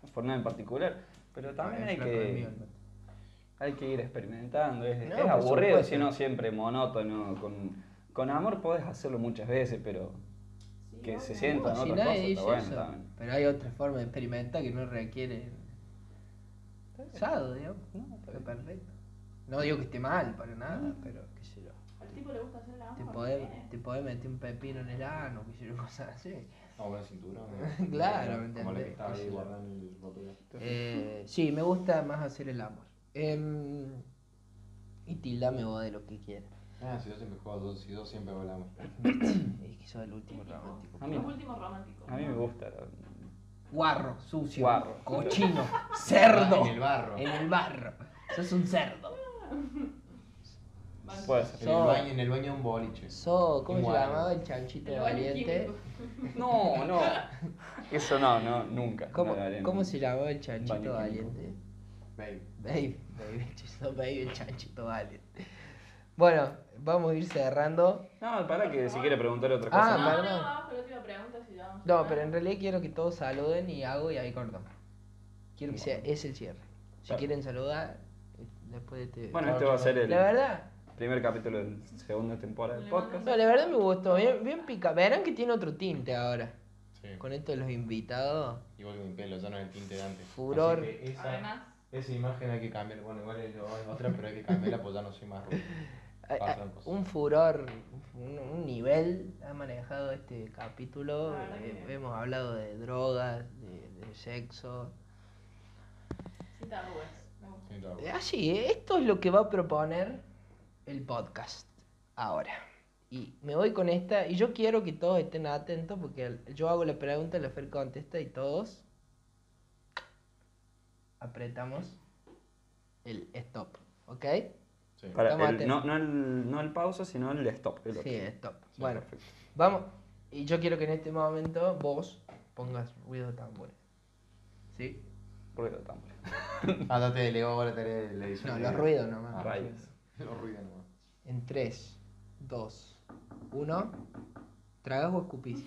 es por nada en particular, pero también hay que, hay que ir experimentando. Es, No, es por aburrido si no siempre monótono. Con, con amor podés hacerlo muchas veces, pero Sí, que se sientan No, otras cosas, está bueno eso. también. Pero hay otra forma de experimentar que no requiere. Sado, digamos. No, está perfecto. No digo que esté mal para nada, pero qué sé yo. Tipo le gusta hacer la Te amor, podés, ¿eh? te podés meter un pepino en el ano, sé yo, cosas así. No, buena cintura. Claro, ¿me Como la entendés? que sé ahí el papel. Eh, sí, me gusta más hacer el amor. Em, y tildame vos de lo que quieras. Ah, si yo siempre juego, dos, si yo siempre hablamos. Es que sos el último romántico. A mí Los no. últimos románticos. A mí ¿no? me gusta. Guarro, sucio, Guarro. cochino, cerdo. En el barro. En el barro. Sos un cerdo. Puede ser. En el baño, en el baño de un boliche. Sos, ¿cómo Igual. se llamaba el chanchito El valiente? No, no. Eso no, no, nunca. ¿Cómo, No, ¿Cómo no. se llamaba el chanchito Baño valiente? Babe. Baby, baby, sos baby el chanchito valiente. Bueno, vamos a ir cerrando. No, para que si quiere preguntar otra Ah, cosa. No, más. perdón. no, abajo la última pregunta si vamos a No, pero en realidad quiero que todos saluden y hago y ahí cortamos. Quiero que sea ese el cierre. Si Claro. quieren saludar, después de este. Bueno, este va a ser el La verdad, primer capítulo de la segunda temporada del podcast. no, la verdad me gustó. Bien, bien pica. Verán que tiene otro tinte ahora. Sí. Con esto de los invitados. Igual que mi pelo, ya no es el tinte de antes. Furor. Así que esa, Además, esa imagen hay que cambiar. Bueno, igual es es otra, pero hay que cambiarla pues ya no soy más rubio. Un furor, un, un nivel ha manejado este capítulo. Eh, hemos hablado de drogas, de, de sexo. sin tabúes. Sí, todo. Eh, Así, eh, esto es lo que va a proponer el podcast ahora. Y me voy con esta, y yo quiero que todos estén atentos porque yo hago la pregunta, la Fer contesta y todos apretamos el stop, ¿ok? Sí. Para el- no, no, el, no el pausa, sino el stop. el. Sí, stop. Sí, bueno, Perfecto. vamos. Y yo quiero que en este momento vos pongas ruido de tambores. ¿Sí? Ruido de tambores. Ah, no te delegó ahora la tarea de la edición. No, de- los ruidos nomás. Ah, Rayos. Los ruidos nomás. En 3, 2, 1. ¿Tragás o escupís?